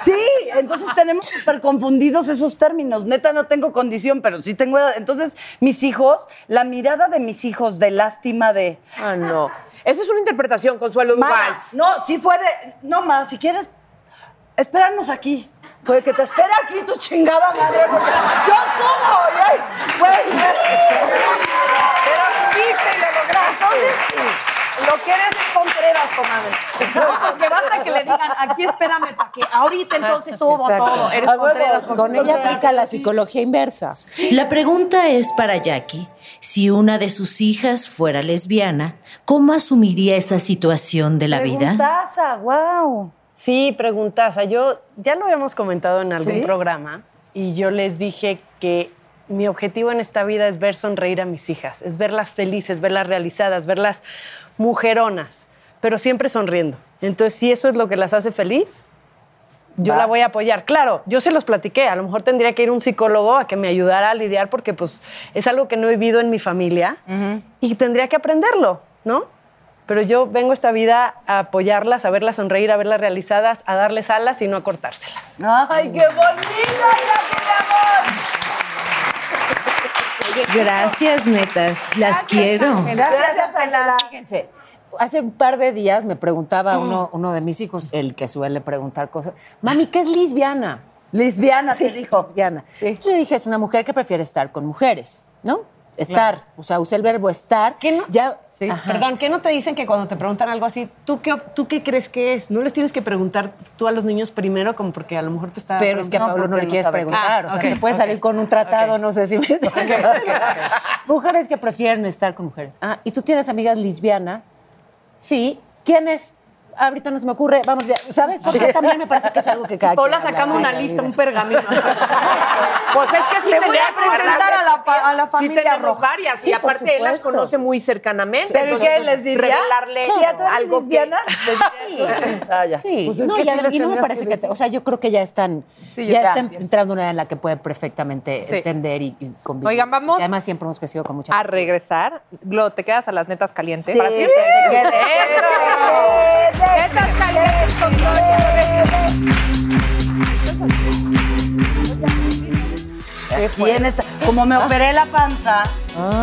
Speaker 2: sí. Entonces tenemos súper confundidos esos términos. Neta, no tengo condición, pero sí tengo edad. Entonces, mis hijos, la mirada de mis hijos de lástima de.
Speaker 6: Ah, no. Esa es una interpretación, Consuelo Duval.
Speaker 2: No, sí fue de. No más, si quieres, espéranos aquí. Fue que te espera aquí tu chingada madre. Yo subo. Güey.
Speaker 6: Pero subiste y lo lograste.
Speaker 5: Lo que eres es Contreras, comadre. Porque basta que le digan, aquí espérame para que ahorita entonces subo
Speaker 9: Exacto.
Speaker 5: todo. Eres. Contreras.
Speaker 9: Con ella aplica la psicología inversa.
Speaker 8: La pregunta es para Jackie. Si una de sus hijas fuera lesbiana, ¿cómo asumiría esa situación de la vida?
Speaker 2: Preguntaza, wow.
Speaker 1: Sí, preguntaza. Yo ya lo habíamos comentado en algún
Speaker 2: ¿Sí?
Speaker 1: programa y yo les dije que mi objetivo en esta vida es ver sonreír a mis hijas, es verlas felices, verlas realizadas, verlas mujeronas, pero siempre sonriendo. Entonces, si eso es lo que las hace feliz, yo
Speaker 2: Va.
Speaker 1: la voy a apoyar. Claro, yo se los platiqué, a lo mejor tendría que ir un psicólogo a que me ayudara a lidiar porque pues es algo que no he vivido en mi familia y tendría que aprenderlo, ¿no? Pero yo vengo a esta vida a apoyarlas, a verlas sonreír, a verlas realizadas, a darles alas y no a cortárselas.
Speaker 2: ¡Ay, qué bonita!
Speaker 8: Gracias, netas. Las quiero.
Speaker 9: Gracias, Ana. Fíjense, hace un par de días me preguntaba
Speaker 2: Mm.
Speaker 9: uno, uno de mis hijos, el que suele preguntar cosas, mami, ¿qué es lesbiana?
Speaker 2: Lesbiana, te dijo.
Speaker 9: Lesbiana. Entonces Yo dije, es una mujer que prefiere estar con mujeres, ¿no? Estar, o sea, usé el verbo estar.
Speaker 1: ¿Qué no?
Speaker 9: Ya,
Speaker 1: Sí. Perdón, ¿qué no te dicen que cuando te preguntan algo así, ¿tú qué, ¿tú qué crees que es? No les tienes que preguntar tú a los niños primero, como porque a lo mejor te está.
Speaker 9: Pero es que a. Pablo no le quieres preguntar.
Speaker 1: Ah,
Speaker 9: o sea,
Speaker 1: ok,
Speaker 9: te puede
Speaker 1: ok.
Speaker 9: salir con un tratado, no sé si me Mujeres que prefieren estar con mujeres. Ah, ¿y tú tienes amigas lesbianas? Sí. ¿Quiénes? Ahorita no se me ocurre, vamos ya, ¿sabes? Porque también me parece que es algo que cada
Speaker 5: Paula
Speaker 9: habla
Speaker 5: una lista, un pergamino.
Speaker 6: Pues es que sí
Speaker 5: Le voy a presentar a la, pa- a a la
Speaker 6: Sí
Speaker 5: familia
Speaker 6: tenemos
Speaker 5: roja.
Speaker 6: varias
Speaker 5: Sí,
Speaker 6: y aparte él las conoce muy cercanamente.
Speaker 5: ¿Pero
Speaker 6: entonces,
Speaker 5: qué les diría?
Speaker 6: Revelarle
Speaker 5: Tía, ¿tú eres
Speaker 6: algo que...
Speaker 5: lesbiana?
Speaker 4: Sí,
Speaker 2: Ah, ya.
Speaker 4: sí.
Speaker 5: Pues es
Speaker 4: no, y, no me parece
Speaker 5: que
Speaker 4: que, te- o sea, yo creo que ya están,
Speaker 3: Sí,
Speaker 4: ya están entrando una edad en la que pueden perfectamente
Speaker 3: Sí.
Speaker 4: entender y, y convivir.
Speaker 3: Oigan, vamos
Speaker 4: Y además siempre hemos crecido con mucha
Speaker 3: a regresar. Glo, ¿te quedas a las netas calientes?
Speaker 4: Sí.
Speaker 3: Para siempre.
Speaker 4: Sí.
Speaker 3: Eso. Netas calientes con
Speaker 2: Aquí en esta, como me operé la panza,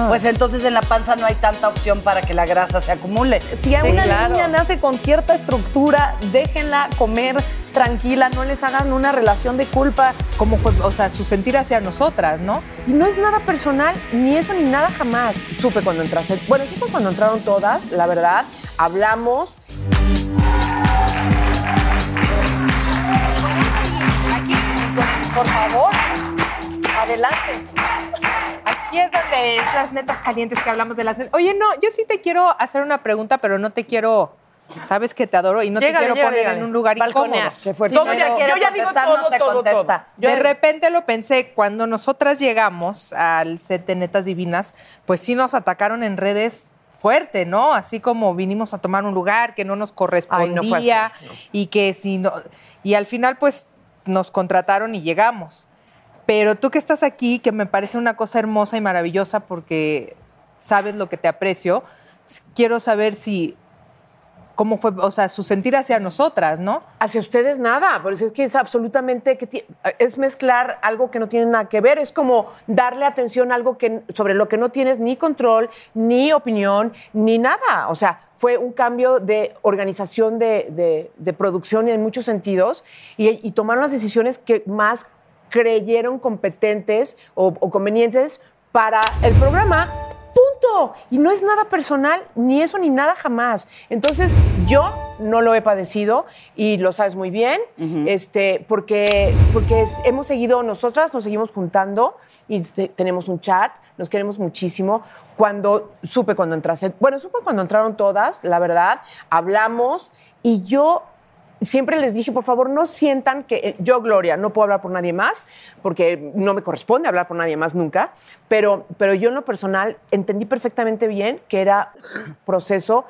Speaker 2: pues entonces en la panza no hay tanta opción para que la grasa se acumule.
Speaker 5: Si a una niña nace con cierta estructura, déjenla comer tranquila, no les hagan una relación de culpa.
Speaker 3: Como fue, o sea, su sentir hacia nosotras, ¿no?
Speaker 6: Y no es nada personal, ni eso ni nada jamás. Supe cuando entraste. Bueno, supe cuando entraron todas, la verdad. Hablamos.
Speaker 3: Por favor, adelante. Aquí es donde es las netas calientes que hablamos de las netas. Oye, no, yo sí te quiero hacer una pregunta, pero no te quiero. Sabes que te adoro y no te quiero poner en un lugar incómodo.
Speaker 6: Qué fuerte. Todo ya Yo ya digo todo, no te todo, contesta.
Speaker 3: De repente lo pensé, cuando nosotras llegamos al set de Netas Divinas, pues sí nos atacaron en redes fuerte, ¿no? Así como vinimos a tomar un lugar que no nos correspondía
Speaker 6: Ay, no fue así, no.
Speaker 3: y que si no y al final pues nos contrataron y llegamos. Pero tú que estás aquí, que me parece una cosa hermosa y maravillosa porque sabes lo que te aprecio, quiero saber si cómo fue, o sea, su sentir hacia nosotras, ¿no?
Speaker 6: Hacia ustedes nada, pues es que es absolutamente que es mezclar algo que no tiene nada que ver, es como darle atención a algo que sobre lo que no tienes ni control, ni opinión, ni nada. O sea, fue un cambio de organización de, de- de producción en muchos sentidos y, y tomaron las decisiones que más creyeron competentes o, o convenientes para el programa. Punto. Y no es nada personal, ni eso ni nada jamás. Entonces, yo no lo he padecido y lo sabes muy bien, este, porque, porque es- hemos seguido, nosotras nos seguimos juntando y este, tenemos un chat, nos queremos muchísimo. Cuando supe cuando entraste, bueno, supe cuando entraron todas, la verdad, hablamos y yo siempre les dije, por favor, no sientan que eh, yo, Gloria, no puedo hablar por nadie más, porque no me corresponde hablar por nadie más nunca, pero, pero yo en lo personal entendí perfectamente bien que era proceso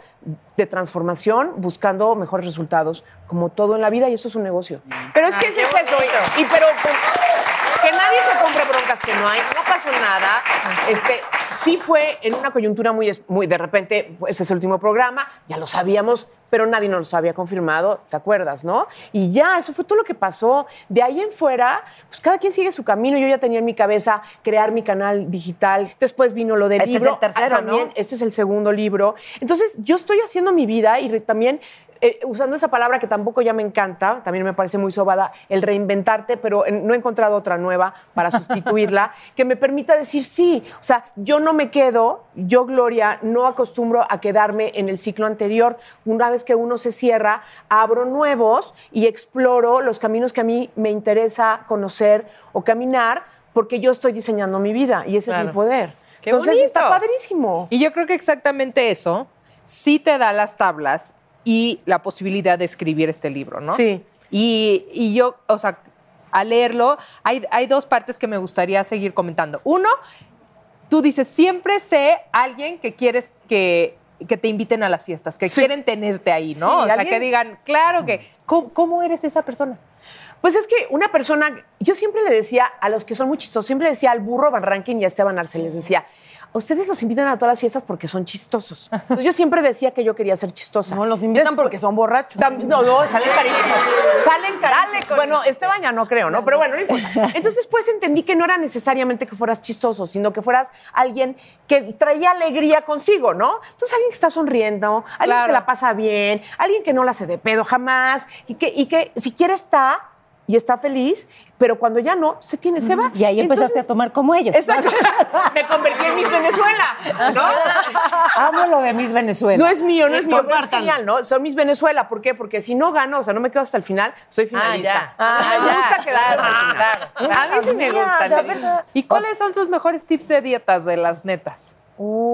Speaker 6: de transformación buscando mejores resultados, como todo en la vida, y esto es un negocio. Pero es que ese es eso, y, pero que nadie se compre broncas que no hay, no pasó nada. Este, sí fue en una coyuntura muy, muy de repente, pues, ese es el último programa, ya lo sabíamos, pero nadie nos lo había confirmado, ¿te acuerdas, no? Y ya, eso fue todo lo que pasó. De ahí en fuera, pues cada quien sigue su camino. Yo ya tenía en mi cabeza crear mi canal digital. Después vino lo del
Speaker 2: Este es
Speaker 6: libro.
Speaker 2: el tercero,
Speaker 6: Ah, también,
Speaker 2: ¿no?
Speaker 6: Este es el segundo libro. Entonces, yo estoy haciendo mi vida y también eh, usando esa palabra que tampoco ya me encanta, también me parece muy sobada, el reinventarte, pero no he encontrado otra nueva para sustituirla, que me permita decir sí. O sea, yo no me quedo, yo, Gloria, no acostumbro a quedarme en el ciclo anterior. Una vez que uno se cierra, abro nuevos y exploro los caminos que a mí me interesa conocer o caminar, porque yo estoy diseñando mi vida y ese es mi poder.
Speaker 3: ¡Qué
Speaker 6: Entonces
Speaker 3: bonito!
Speaker 6: está padrísimo.
Speaker 3: Y yo creo que exactamente eso sí te da las tablas y la posibilidad de escribir este libro, ¿no?
Speaker 6: Sí.
Speaker 3: Y, y yo, o sea, al leerlo, hay, hay dos partes que me gustaría seguir comentando. Uno, tú dices, siempre sé alguien que quieres que, que te inviten a las fiestas, que
Speaker 6: Sí.
Speaker 3: quieren tenerte ahí, ¿no?
Speaker 6: Sí,
Speaker 3: o sea,
Speaker 6: alguien-
Speaker 3: que digan, claro que, ¿cómo, cómo eres esa persona?
Speaker 6: Pues es que una persona, yo siempre le decía a los que son muy chistosos, siempre le decía al burro Van Rankin y a Esteban Arce, les decía, ustedes los invitan a todas las fiestas porque son chistosos. Entonces yo siempre decía que yo quería ser chistosa. No, los
Speaker 5: invitan porque son borrachos.
Speaker 6: no, no, salen carísimos. Salen carísimos. Bueno, Esteban ya no creo, ¿no? Pero bueno, no importa. Entonces después entendí que no era necesariamente que fueras chistoso, sino que fueras alguien que traía alegría consigo, ¿no? Entonces alguien que está sonriendo, alguien que se la pasa bien, alguien que no la hace de pedo jamás y que, y que siquiera está y está feliz, pero cuando ya no, se tiene, se va.
Speaker 4: Y ahí empezaste a tomar como ellos.
Speaker 6: Exacto. Me convertí en Miss Venezuela. ¿no?
Speaker 4: Amo lo de Miss Venezuela.
Speaker 6: No es mío, no es mío, pero es genial, ¿no? Son Miss Venezuela. ¿Por qué? Porque si no gano, o sea, no me quedo hasta el final, soy finalista.
Speaker 3: Ah,
Speaker 6: me
Speaker 3: ya.
Speaker 6: gusta quedar hasta el final. A mí sí me gusta. me gusta.
Speaker 3: ¿Y cuáles son sus mejores tips de dietas de las netas?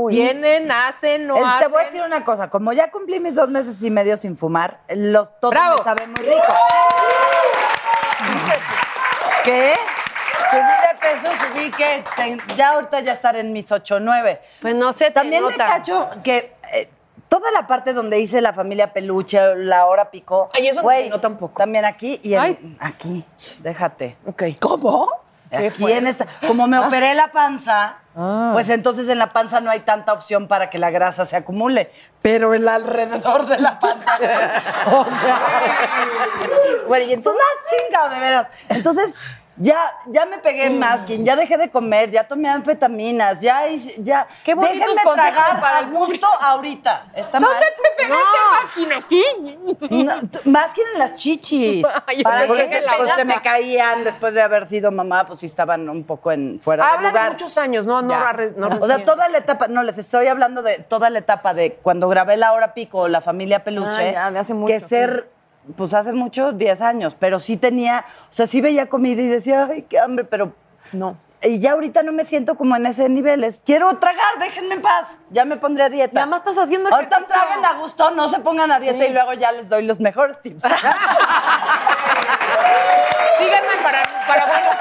Speaker 3: ¿Vienen, hacen, no hacen?
Speaker 2: te voy a decir una cosa, como ya cumplí mis dos meses y medio sin fumar, los todo
Speaker 3: Bravo.
Speaker 2: me sabe muy rico. ¿Qué? Subí de peso subí que ten- ya ahorita ya estar en mis 8 9.
Speaker 7: Pues no sé,
Speaker 2: También me
Speaker 7: nota.
Speaker 2: cacho que eh, toda la parte donde hice la familia peluche, la hora picó.
Speaker 6: Ay, eso no
Speaker 2: güey,
Speaker 6: se nota un poco.
Speaker 2: También aquí y en-
Speaker 6: Ay.
Speaker 2: aquí. Déjate.
Speaker 6: Ok.
Speaker 2: ¿Cómo? Aquí en esta. Como me operé la panza, pues entonces en la panza no hay tanta opción para que la grasa se acumule. Pero el alrededor de la panza. o sea. Bueno, y entonces una chinga, de veras. Entonces. Ya, ya me pegué en masking, ya dejé de comer, ya tomé anfetaminas, ya hice- ya.
Speaker 6: Qué
Speaker 2: Déjenme tragar
Speaker 6: para
Speaker 2: al gusto ahorita. ¿Está mal?
Speaker 3: te pegaste masking aquí?
Speaker 2: No, masking en las chichis.
Speaker 3: Ay,
Speaker 2: para que se, pues, me caían después de haber sido mamá, pues sí estaban un poco en fuera de
Speaker 6: Habla de
Speaker 2: lugar.
Speaker 6: muchos años, no, no, no
Speaker 2: o sea, toda la etapa, no, les estoy hablando de toda la etapa de cuando grabé La Hora Pico o La Familia Peluche.
Speaker 6: Ah, ya, de hace mucho,
Speaker 2: Que ser, pues hace muchos, 10 años, pero sí tenía, o sea, sí veía comida y decía, ay, qué hambre, pero
Speaker 6: no.
Speaker 2: Y ya ahorita no me siento como en ese nivel. Es, quiero tragar, déjenme en paz. Ya me pondré a dieta.
Speaker 6: Y además estás haciendo
Speaker 2: Ahorita
Speaker 6: ejercicio.
Speaker 2: traguen a gusto, no se pongan a dieta
Speaker 6: Sí.
Speaker 2: y luego ya les doy los mejores tips.
Speaker 6: Síganme para, para buenos.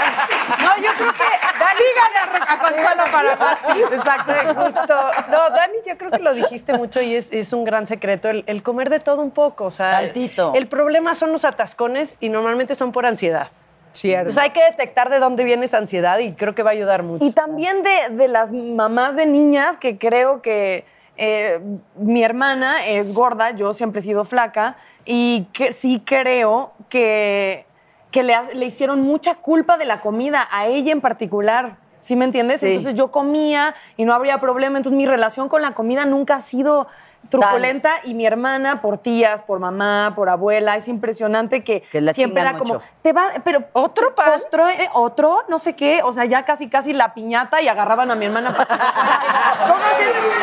Speaker 7: No, yo creo que Dani
Speaker 3: Díganle a Consuelo para más.
Speaker 7: Exacto, justo. No, Dani, yo creo que lo dijiste mucho y es, es un gran secreto el, el comer de todo un poco. O sea,
Speaker 2: Tantito.
Speaker 7: El problema son los atascones y normalmente son por ansiedad.
Speaker 3: Cierto.
Speaker 7: Entonces hay que detectar de dónde viene esa ansiedad y creo que va a ayudar mucho.
Speaker 5: Y también de, de las mamás de niñas, que creo que eh, mi hermana es gorda, yo siempre he sido flaca, y que sí creo que, que le, le hicieron mucha culpa de la comida, a ella en particular. ¿Sí me entiendes?
Speaker 2: Sí.
Speaker 5: Entonces yo comía y no habría problema. Entonces mi relación con la comida nunca ha sido truculenta y mi hermana por tías, por mamá, por abuela, es impresionante que,
Speaker 2: Que la
Speaker 5: siempre era como, te va, pero
Speaker 7: otro pan,
Speaker 5: otro, eh, otro, no sé qué, o sea, ya casi casi la piñata y agarraban a mi hermana para.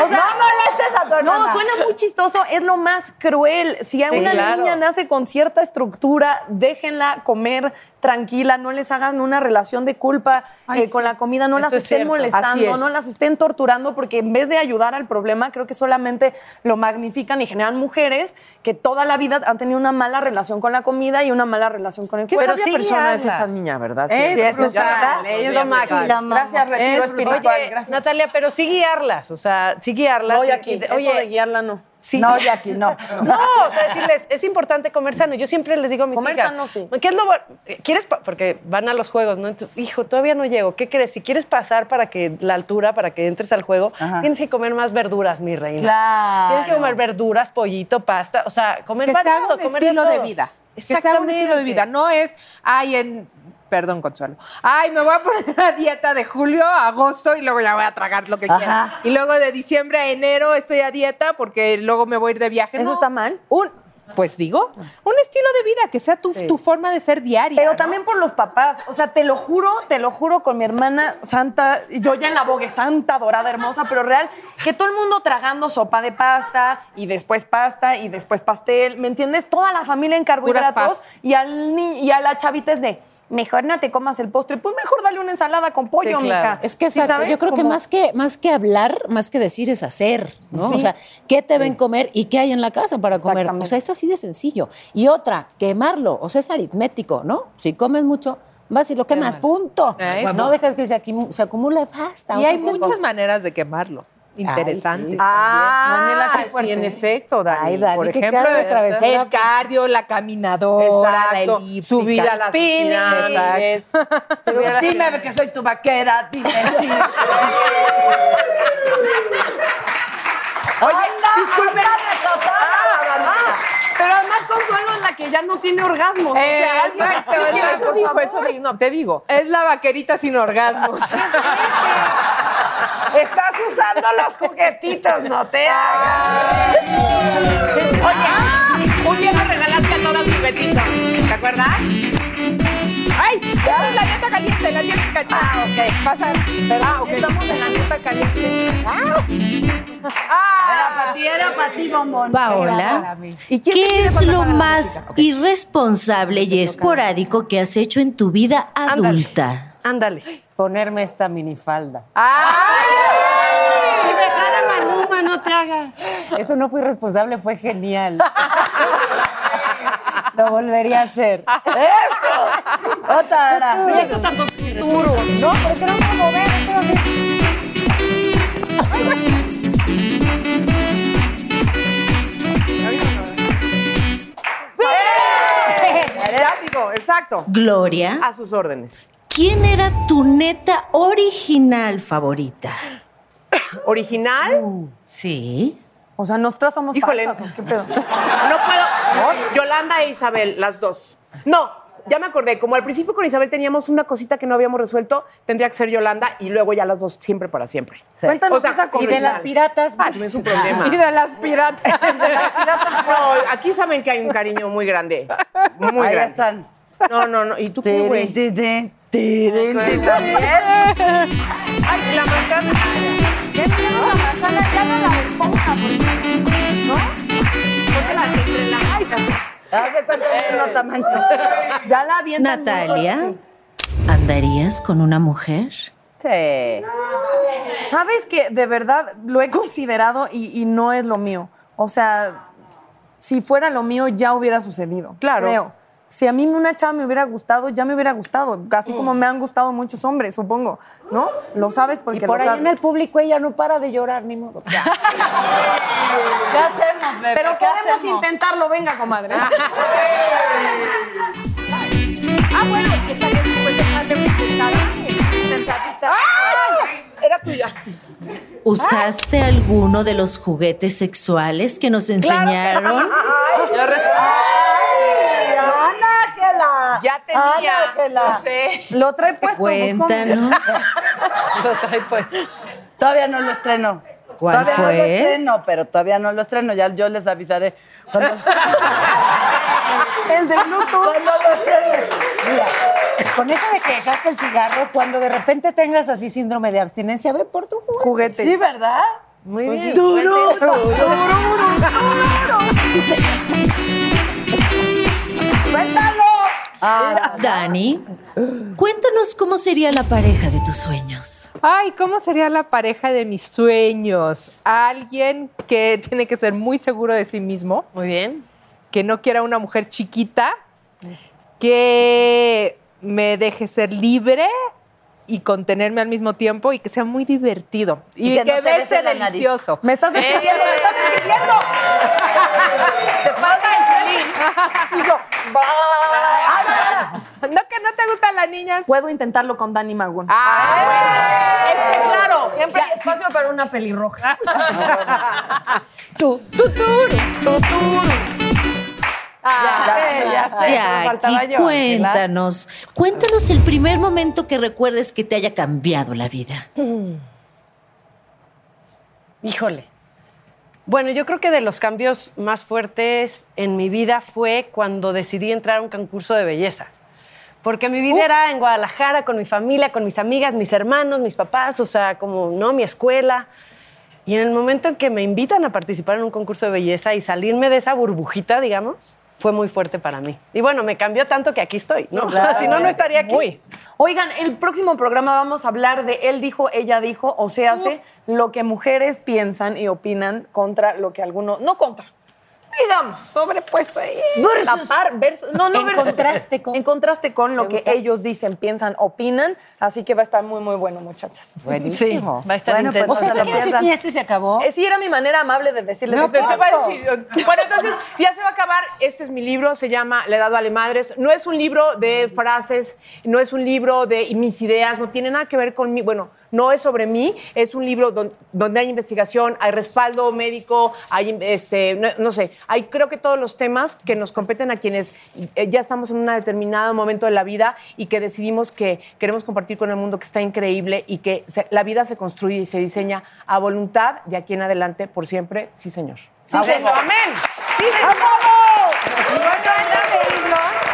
Speaker 5: O sea,
Speaker 2: No molestes a tu hermana.
Speaker 5: No, suena muy chistoso, es lo más cruel. Si a
Speaker 7: Sí,
Speaker 5: una
Speaker 7: claro.
Speaker 5: niña nace con cierta estructura, déjenla comer tranquila, no les hagan una relación de culpa
Speaker 3: Ay,
Speaker 5: eh, con la comida, no
Speaker 7: Eso
Speaker 5: las
Speaker 7: es
Speaker 5: estén
Speaker 7: cierto.
Speaker 5: Molestando,
Speaker 3: es.
Speaker 5: no las estén torturando, porque en vez de ayudar al problema, creo que solamente lo magnifican y generan mujeres que toda la vida han tenido una mala relación con la comida y una mala relación con el
Speaker 6: ¿Qué
Speaker 5: cuerpo.
Speaker 6: sabia
Speaker 7: sí
Speaker 6: persona es esta niña, verdad?
Speaker 3: Es
Speaker 6: Sí,
Speaker 3: brutal, es lo máximo.
Speaker 6: sabe.
Speaker 2: La mamá.
Speaker 5: Gracias, retiro
Speaker 3: Es
Speaker 5: espiritual.
Speaker 7: Oye,
Speaker 5: gracias.
Speaker 7: Natalia, pero sí guiarlas, o sea, sí guiarlas. Y-
Speaker 5: Jackie,
Speaker 7: y de-
Speaker 5: eso de
Speaker 7: oye,
Speaker 5: guiarla no.
Speaker 7: Sí.
Speaker 2: No, Jackie, no.
Speaker 7: No, o sea, decirles, es importante comer sano. Yo siempre les digo a mis
Speaker 5: Comer
Speaker 7: hijas,
Speaker 5: sano, sí.
Speaker 7: ¿qué es lo bueno? ¿Quieres? Porque van a los juegos, ¿no? Entonces, hijo, todavía no llego. ¿Qué crees? Si quieres pasar para que la altura, para que entres al juego,
Speaker 2: Ajá.
Speaker 7: tienes que comer más verduras, mi reina.
Speaker 2: Claro.
Speaker 7: Tienes que comer verduras, pollito, pasta, o sea, comer
Speaker 3: que
Speaker 7: variado,
Speaker 3: haga un
Speaker 7: comer
Speaker 3: estilo de,
Speaker 7: todo.
Speaker 3: vida. Que se haga un estilo de vida. No es, ay, en. Perdón, Consuelo. Ay, me voy a poner a dieta de julio a agosto y luego ya voy a tragar lo que
Speaker 2: Ajá.
Speaker 3: quiera. Y luego de diciembre a enero estoy a dieta porque luego me voy a ir de viaje.
Speaker 5: ¿Eso
Speaker 3: No.
Speaker 5: está mal?
Speaker 3: Un, pues digo, un estilo de vida que sea tu, tu forma de ser diaria.
Speaker 5: Pero
Speaker 3: ¿no?
Speaker 5: también por los papás. O sea, te lo juro, te lo juro con mi hermana santa, yo ya en la bogue santa, dorada, hermosa, pero real, que todo el mundo tragando sopa de pasta y después pasta y después pastel. ¿Me entiendes? Toda la familia en carbohidratos y, al ni- y a la chavita es de. Mejor no te comas el postre, pues mejor dale una ensalada con pollo,
Speaker 7: Sí, claro.
Speaker 5: mija.
Speaker 4: Es que
Speaker 5: ¿Sí
Speaker 4: exacto, yo creo que más que más que hablar, más que decir es hacer, ¿no? O sea, ¿qué te ven comer y qué hay en la casa para comer? O sea, es así de sencillo. Y otra, quemarlo, o sea, es aritmético, ¿no? Si comes mucho, vas y lo quemas, punto.
Speaker 3: Eso.
Speaker 4: No dejas que se, acumule pasta. o
Speaker 3: Y
Speaker 4: sea,
Speaker 3: hay muchas maneras de qumarlo. Interesantes.
Speaker 6: Ah, sí,
Speaker 5: fuerte.
Speaker 6: en efecto, Dani.
Speaker 4: Ay, Dani,
Speaker 3: Por ejemplo,
Speaker 4: de
Speaker 3: el cardio, la caminadora, la elíptica.
Speaker 6: Subir a las.
Speaker 3: Exacto.
Speaker 2: Dime que soy tu vaquera, dime. sí.
Speaker 5: Oye,
Speaker 2: disculpe.
Speaker 5: Ah, pero además Consuelo es la que ya no tiene orgasmos. o sea,
Speaker 3: Exacto,
Speaker 6: Eso
Speaker 5: favor.
Speaker 6: eso dijo. No, te digo.
Speaker 3: Es la vaquerita sin orgasmos.
Speaker 7: los juguetitos, no te hagas.
Speaker 6: Oye, un día nos regalaste a todas juguetitos. ¿Te acuerdas?
Speaker 3: ¡Ay! Ya la dieta caliente, la dieta caliente. Ah, ok. Pasa. Ah, ok. Estamos en la dieta caliente.
Speaker 2: Era para ti, era para ti, bombón.
Speaker 8: Paola,
Speaker 4: ¿Y quién te
Speaker 8: ¿qué es lo más irresponsable y esporádico que has hecho en tu vida adulta?
Speaker 7: Ándale.
Speaker 9: Ponerme esta minifalda.
Speaker 7: Y besar a Maluma, no te hagas.
Speaker 9: Eso no fui responsable, fue genial. Lo volvería a hacer.
Speaker 7: ¡Eso!
Speaker 2: Otra era.
Speaker 6: Y esto tampoco es duro. No, porque no me mover. digo, exacto.
Speaker 8: Gloria,
Speaker 6: A sus órdenes.
Speaker 8: ¿quién era tu neta original favorita?
Speaker 6: ¿Original?
Speaker 8: Sí.
Speaker 5: O sea, nosotras somos
Speaker 6: Híjole.
Speaker 5: falsas, ¿o qué pedo?
Speaker 6: No puedo. Yolanda e Isabel, las dos. No, ya me acordé. Como al principio con Isabel teníamos una cosita que no habíamos resuelto, tendría que ser Yolanda y luego ya las dos siempre para siempre.
Speaker 5: Cuéntanos
Speaker 6: O sea,
Speaker 5: esa
Speaker 9: Y
Speaker 5: cosa.
Speaker 9: de las piratas.
Speaker 6: Ah, no es un problema.
Speaker 3: Y de las piratas.
Speaker 6: No, aquí saben que hay un cariño muy grande. Muy
Speaker 2: Ahí
Speaker 6: grande.
Speaker 2: están.
Speaker 6: No, no, no. ¿Y tú qué, güey?
Speaker 2: Tirin, tirin,
Speaker 6: la manzana.
Speaker 5: Ya la
Speaker 8: Natalia, ¿andarías con una mujer?
Speaker 2: Sí.
Speaker 5: Sabes que de verdad lo he considerado y, y no es lo mío. O sea, si fuera lo mío ya hubiera sucedido.
Speaker 6: Claro.
Speaker 5: Creo. Si a mí una chava me hubiera gustado, ya me hubiera gustado. Así como me han gustado muchos hombres, supongo. ¿No? Lo sabes porque
Speaker 9: Y por
Speaker 5: lo
Speaker 9: ahí
Speaker 5: sabes.
Speaker 9: en el público ella no para de llorar, ni modo.
Speaker 2: ¿Qué hacemos, bebé?
Speaker 5: Pero
Speaker 2: ¿Qué
Speaker 5: podemos
Speaker 2: hacemos?
Speaker 5: intentarlo, venga, comadre. ah, bueno, está bien, pues déjate presentada. Intentadita.
Speaker 6: Era tuya.
Speaker 8: ¿Usaste alguno de los juguetes sexuales que nos enseñaron?
Speaker 2: Yo respondo.
Speaker 6: Ya tenía.
Speaker 2: Ángela.
Speaker 6: No sé.
Speaker 5: Lo trae puesto. pues.
Speaker 8: Cuéntanos.
Speaker 2: Lo trae pues. Todavía no lo estreno.
Speaker 8: ¿Cuál
Speaker 2: todavía no lo
Speaker 8: fue?
Speaker 2: estreno, pero todavía no lo estreno. Ya yo les avisaré. Cuando,
Speaker 5: El de Bluetooth.
Speaker 2: cuando lo estrene. Mira,
Speaker 9: Con eso de que dejaste el cigarro, cuando de repente tengas así síndrome de abstinencia, ve por tu juguete.
Speaker 5: Juguete.
Speaker 2: sí, ¿verdad?
Speaker 6: Muy
Speaker 2: Pues
Speaker 6: bien.
Speaker 2: sí. Duro,
Speaker 5: ¡Suéltalo!
Speaker 2: Ah,
Speaker 8: Dani, cuéntanos cómo sería la pareja de tus sueños.
Speaker 3: Ay, ¿cómo sería la pareja de mis sueños? Alguien que tiene que ser muy seguro de sí mismo,
Speaker 1: Muy bien.
Speaker 3: que no quiera una mujer chiquita, que me deje ser libre y contenerme al mismo tiempo y que sea muy divertido y,
Speaker 2: Y que
Speaker 3: que,
Speaker 2: no
Speaker 3: bese delicioso.
Speaker 5: Me estás describiendo, me estás describiendo.
Speaker 6: Pelín.
Speaker 3: No que no te gustan las niñas.
Speaker 5: Puedo intentarlo con Dani Magún.
Speaker 6: Es que claro.
Speaker 5: Siempre hay espacio para una pelirroja.
Speaker 3: Tú, tú, tú, tú, tú.
Speaker 2: ya sé, ya sé.
Speaker 8: Jackie,
Speaker 2: faltaba yo,
Speaker 8: cuéntanos. Cuéntanos el primer momento que recuerdes que te haya cambiado la vida.
Speaker 1: Híjole. Bueno, yo creo que de los cambios más fuertes en mi vida fue cuando decidí entrar a un concurso de belleza. Porque mi vida era en Guadalajara, con mi familia, con mis amigas, mis hermanos, mis papás, o sea, como, ¿no? Mi escuela. Y en el momento en que me invitan a participar en un concurso de belleza y salirme de esa burbujita, digamos, fue muy fuerte para mí. Y bueno, me cambió tanto que aquí estoy, ¿no?
Speaker 2: Claro.
Speaker 1: si no, no estaría aquí.
Speaker 3: Muy.
Speaker 5: Oigan, el próximo programa vamos a hablar de él dijo, ella dijo, o sea, hace lo que mujeres piensan y opinan contra lo que algunos, no contra, digamos, sobrepuesto ahí. La par, versus, no, no
Speaker 9: En
Speaker 5: versus.
Speaker 9: contraste con.
Speaker 5: En contraste con lo
Speaker 9: ¿Te
Speaker 5: que
Speaker 9: gusta?
Speaker 5: ellos dicen, piensan, opinan, así que va a estar muy, muy bueno, muchachas.
Speaker 3: Buenísimo.
Speaker 1: Va a estar
Speaker 2: Bueno, pues,
Speaker 1: intenso.
Speaker 9: O sea,
Speaker 2: se
Speaker 9: ¿eso
Speaker 2: lo
Speaker 9: quiere decir que ya este se acabó?
Speaker 5: Eh, sí, era mi manera amable de decirles.
Speaker 6: No,
Speaker 5: de
Speaker 6: te
Speaker 5: qué
Speaker 6: iba a decir, bueno, entonces, si ya se va a acabar, este es mi libro, se llama La edad vale madres. No es un libro de frases, no es un libro de mis ideas, no tiene nada que ver con mí. Bueno, no es sobre mí, es un libro don- donde hay investigación, hay respaldo médico, hay, este, no, no sé, hay creo que todos los temas que nos competen a quienes eh, ya estamos en un determinado momento de la vida y que decidimos que queremos compartir con el mundo que está increíble y que se- la vida se construye y se diseña a voluntad de aquí en adelante por siempre. Sí, señor. Sí, señor. Amén. Sí, señor.
Speaker 3: Y bueno, antes de irnos,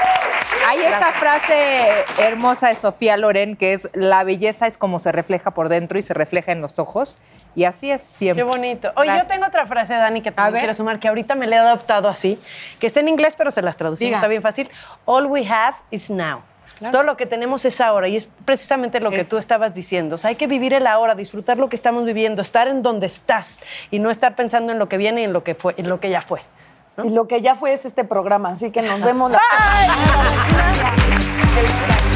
Speaker 3: hay esta frase hermosa de Sofía Loren que es la belleza es como se refleja por dentro y se refleja en los ojos. Y así es siempre.
Speaker 1: Qué bonito. Oye,
Speaker 3: Gracias.
Speaker 1: yo tengo otra frase, Dani, que también quiero sumar, que ahorita me la he adoptado así, que está en inglés, pero se las traducimos,
Speaker 3: Diga.
Speaker 1: está bien fácil. All we have is now. Todo lo que tenemos es ahora y es precisamente lo que tú estabas diciendo. O sea, hay que vivir el ahora, disfrutar lo que estamos viviendo, estar en donde estás y no estar pensando en lo que viene y en lo que fue, en lo que ya fue.
Speaker 5: Y lo que ya fue es este programa, así que nos vemos la Felicidades.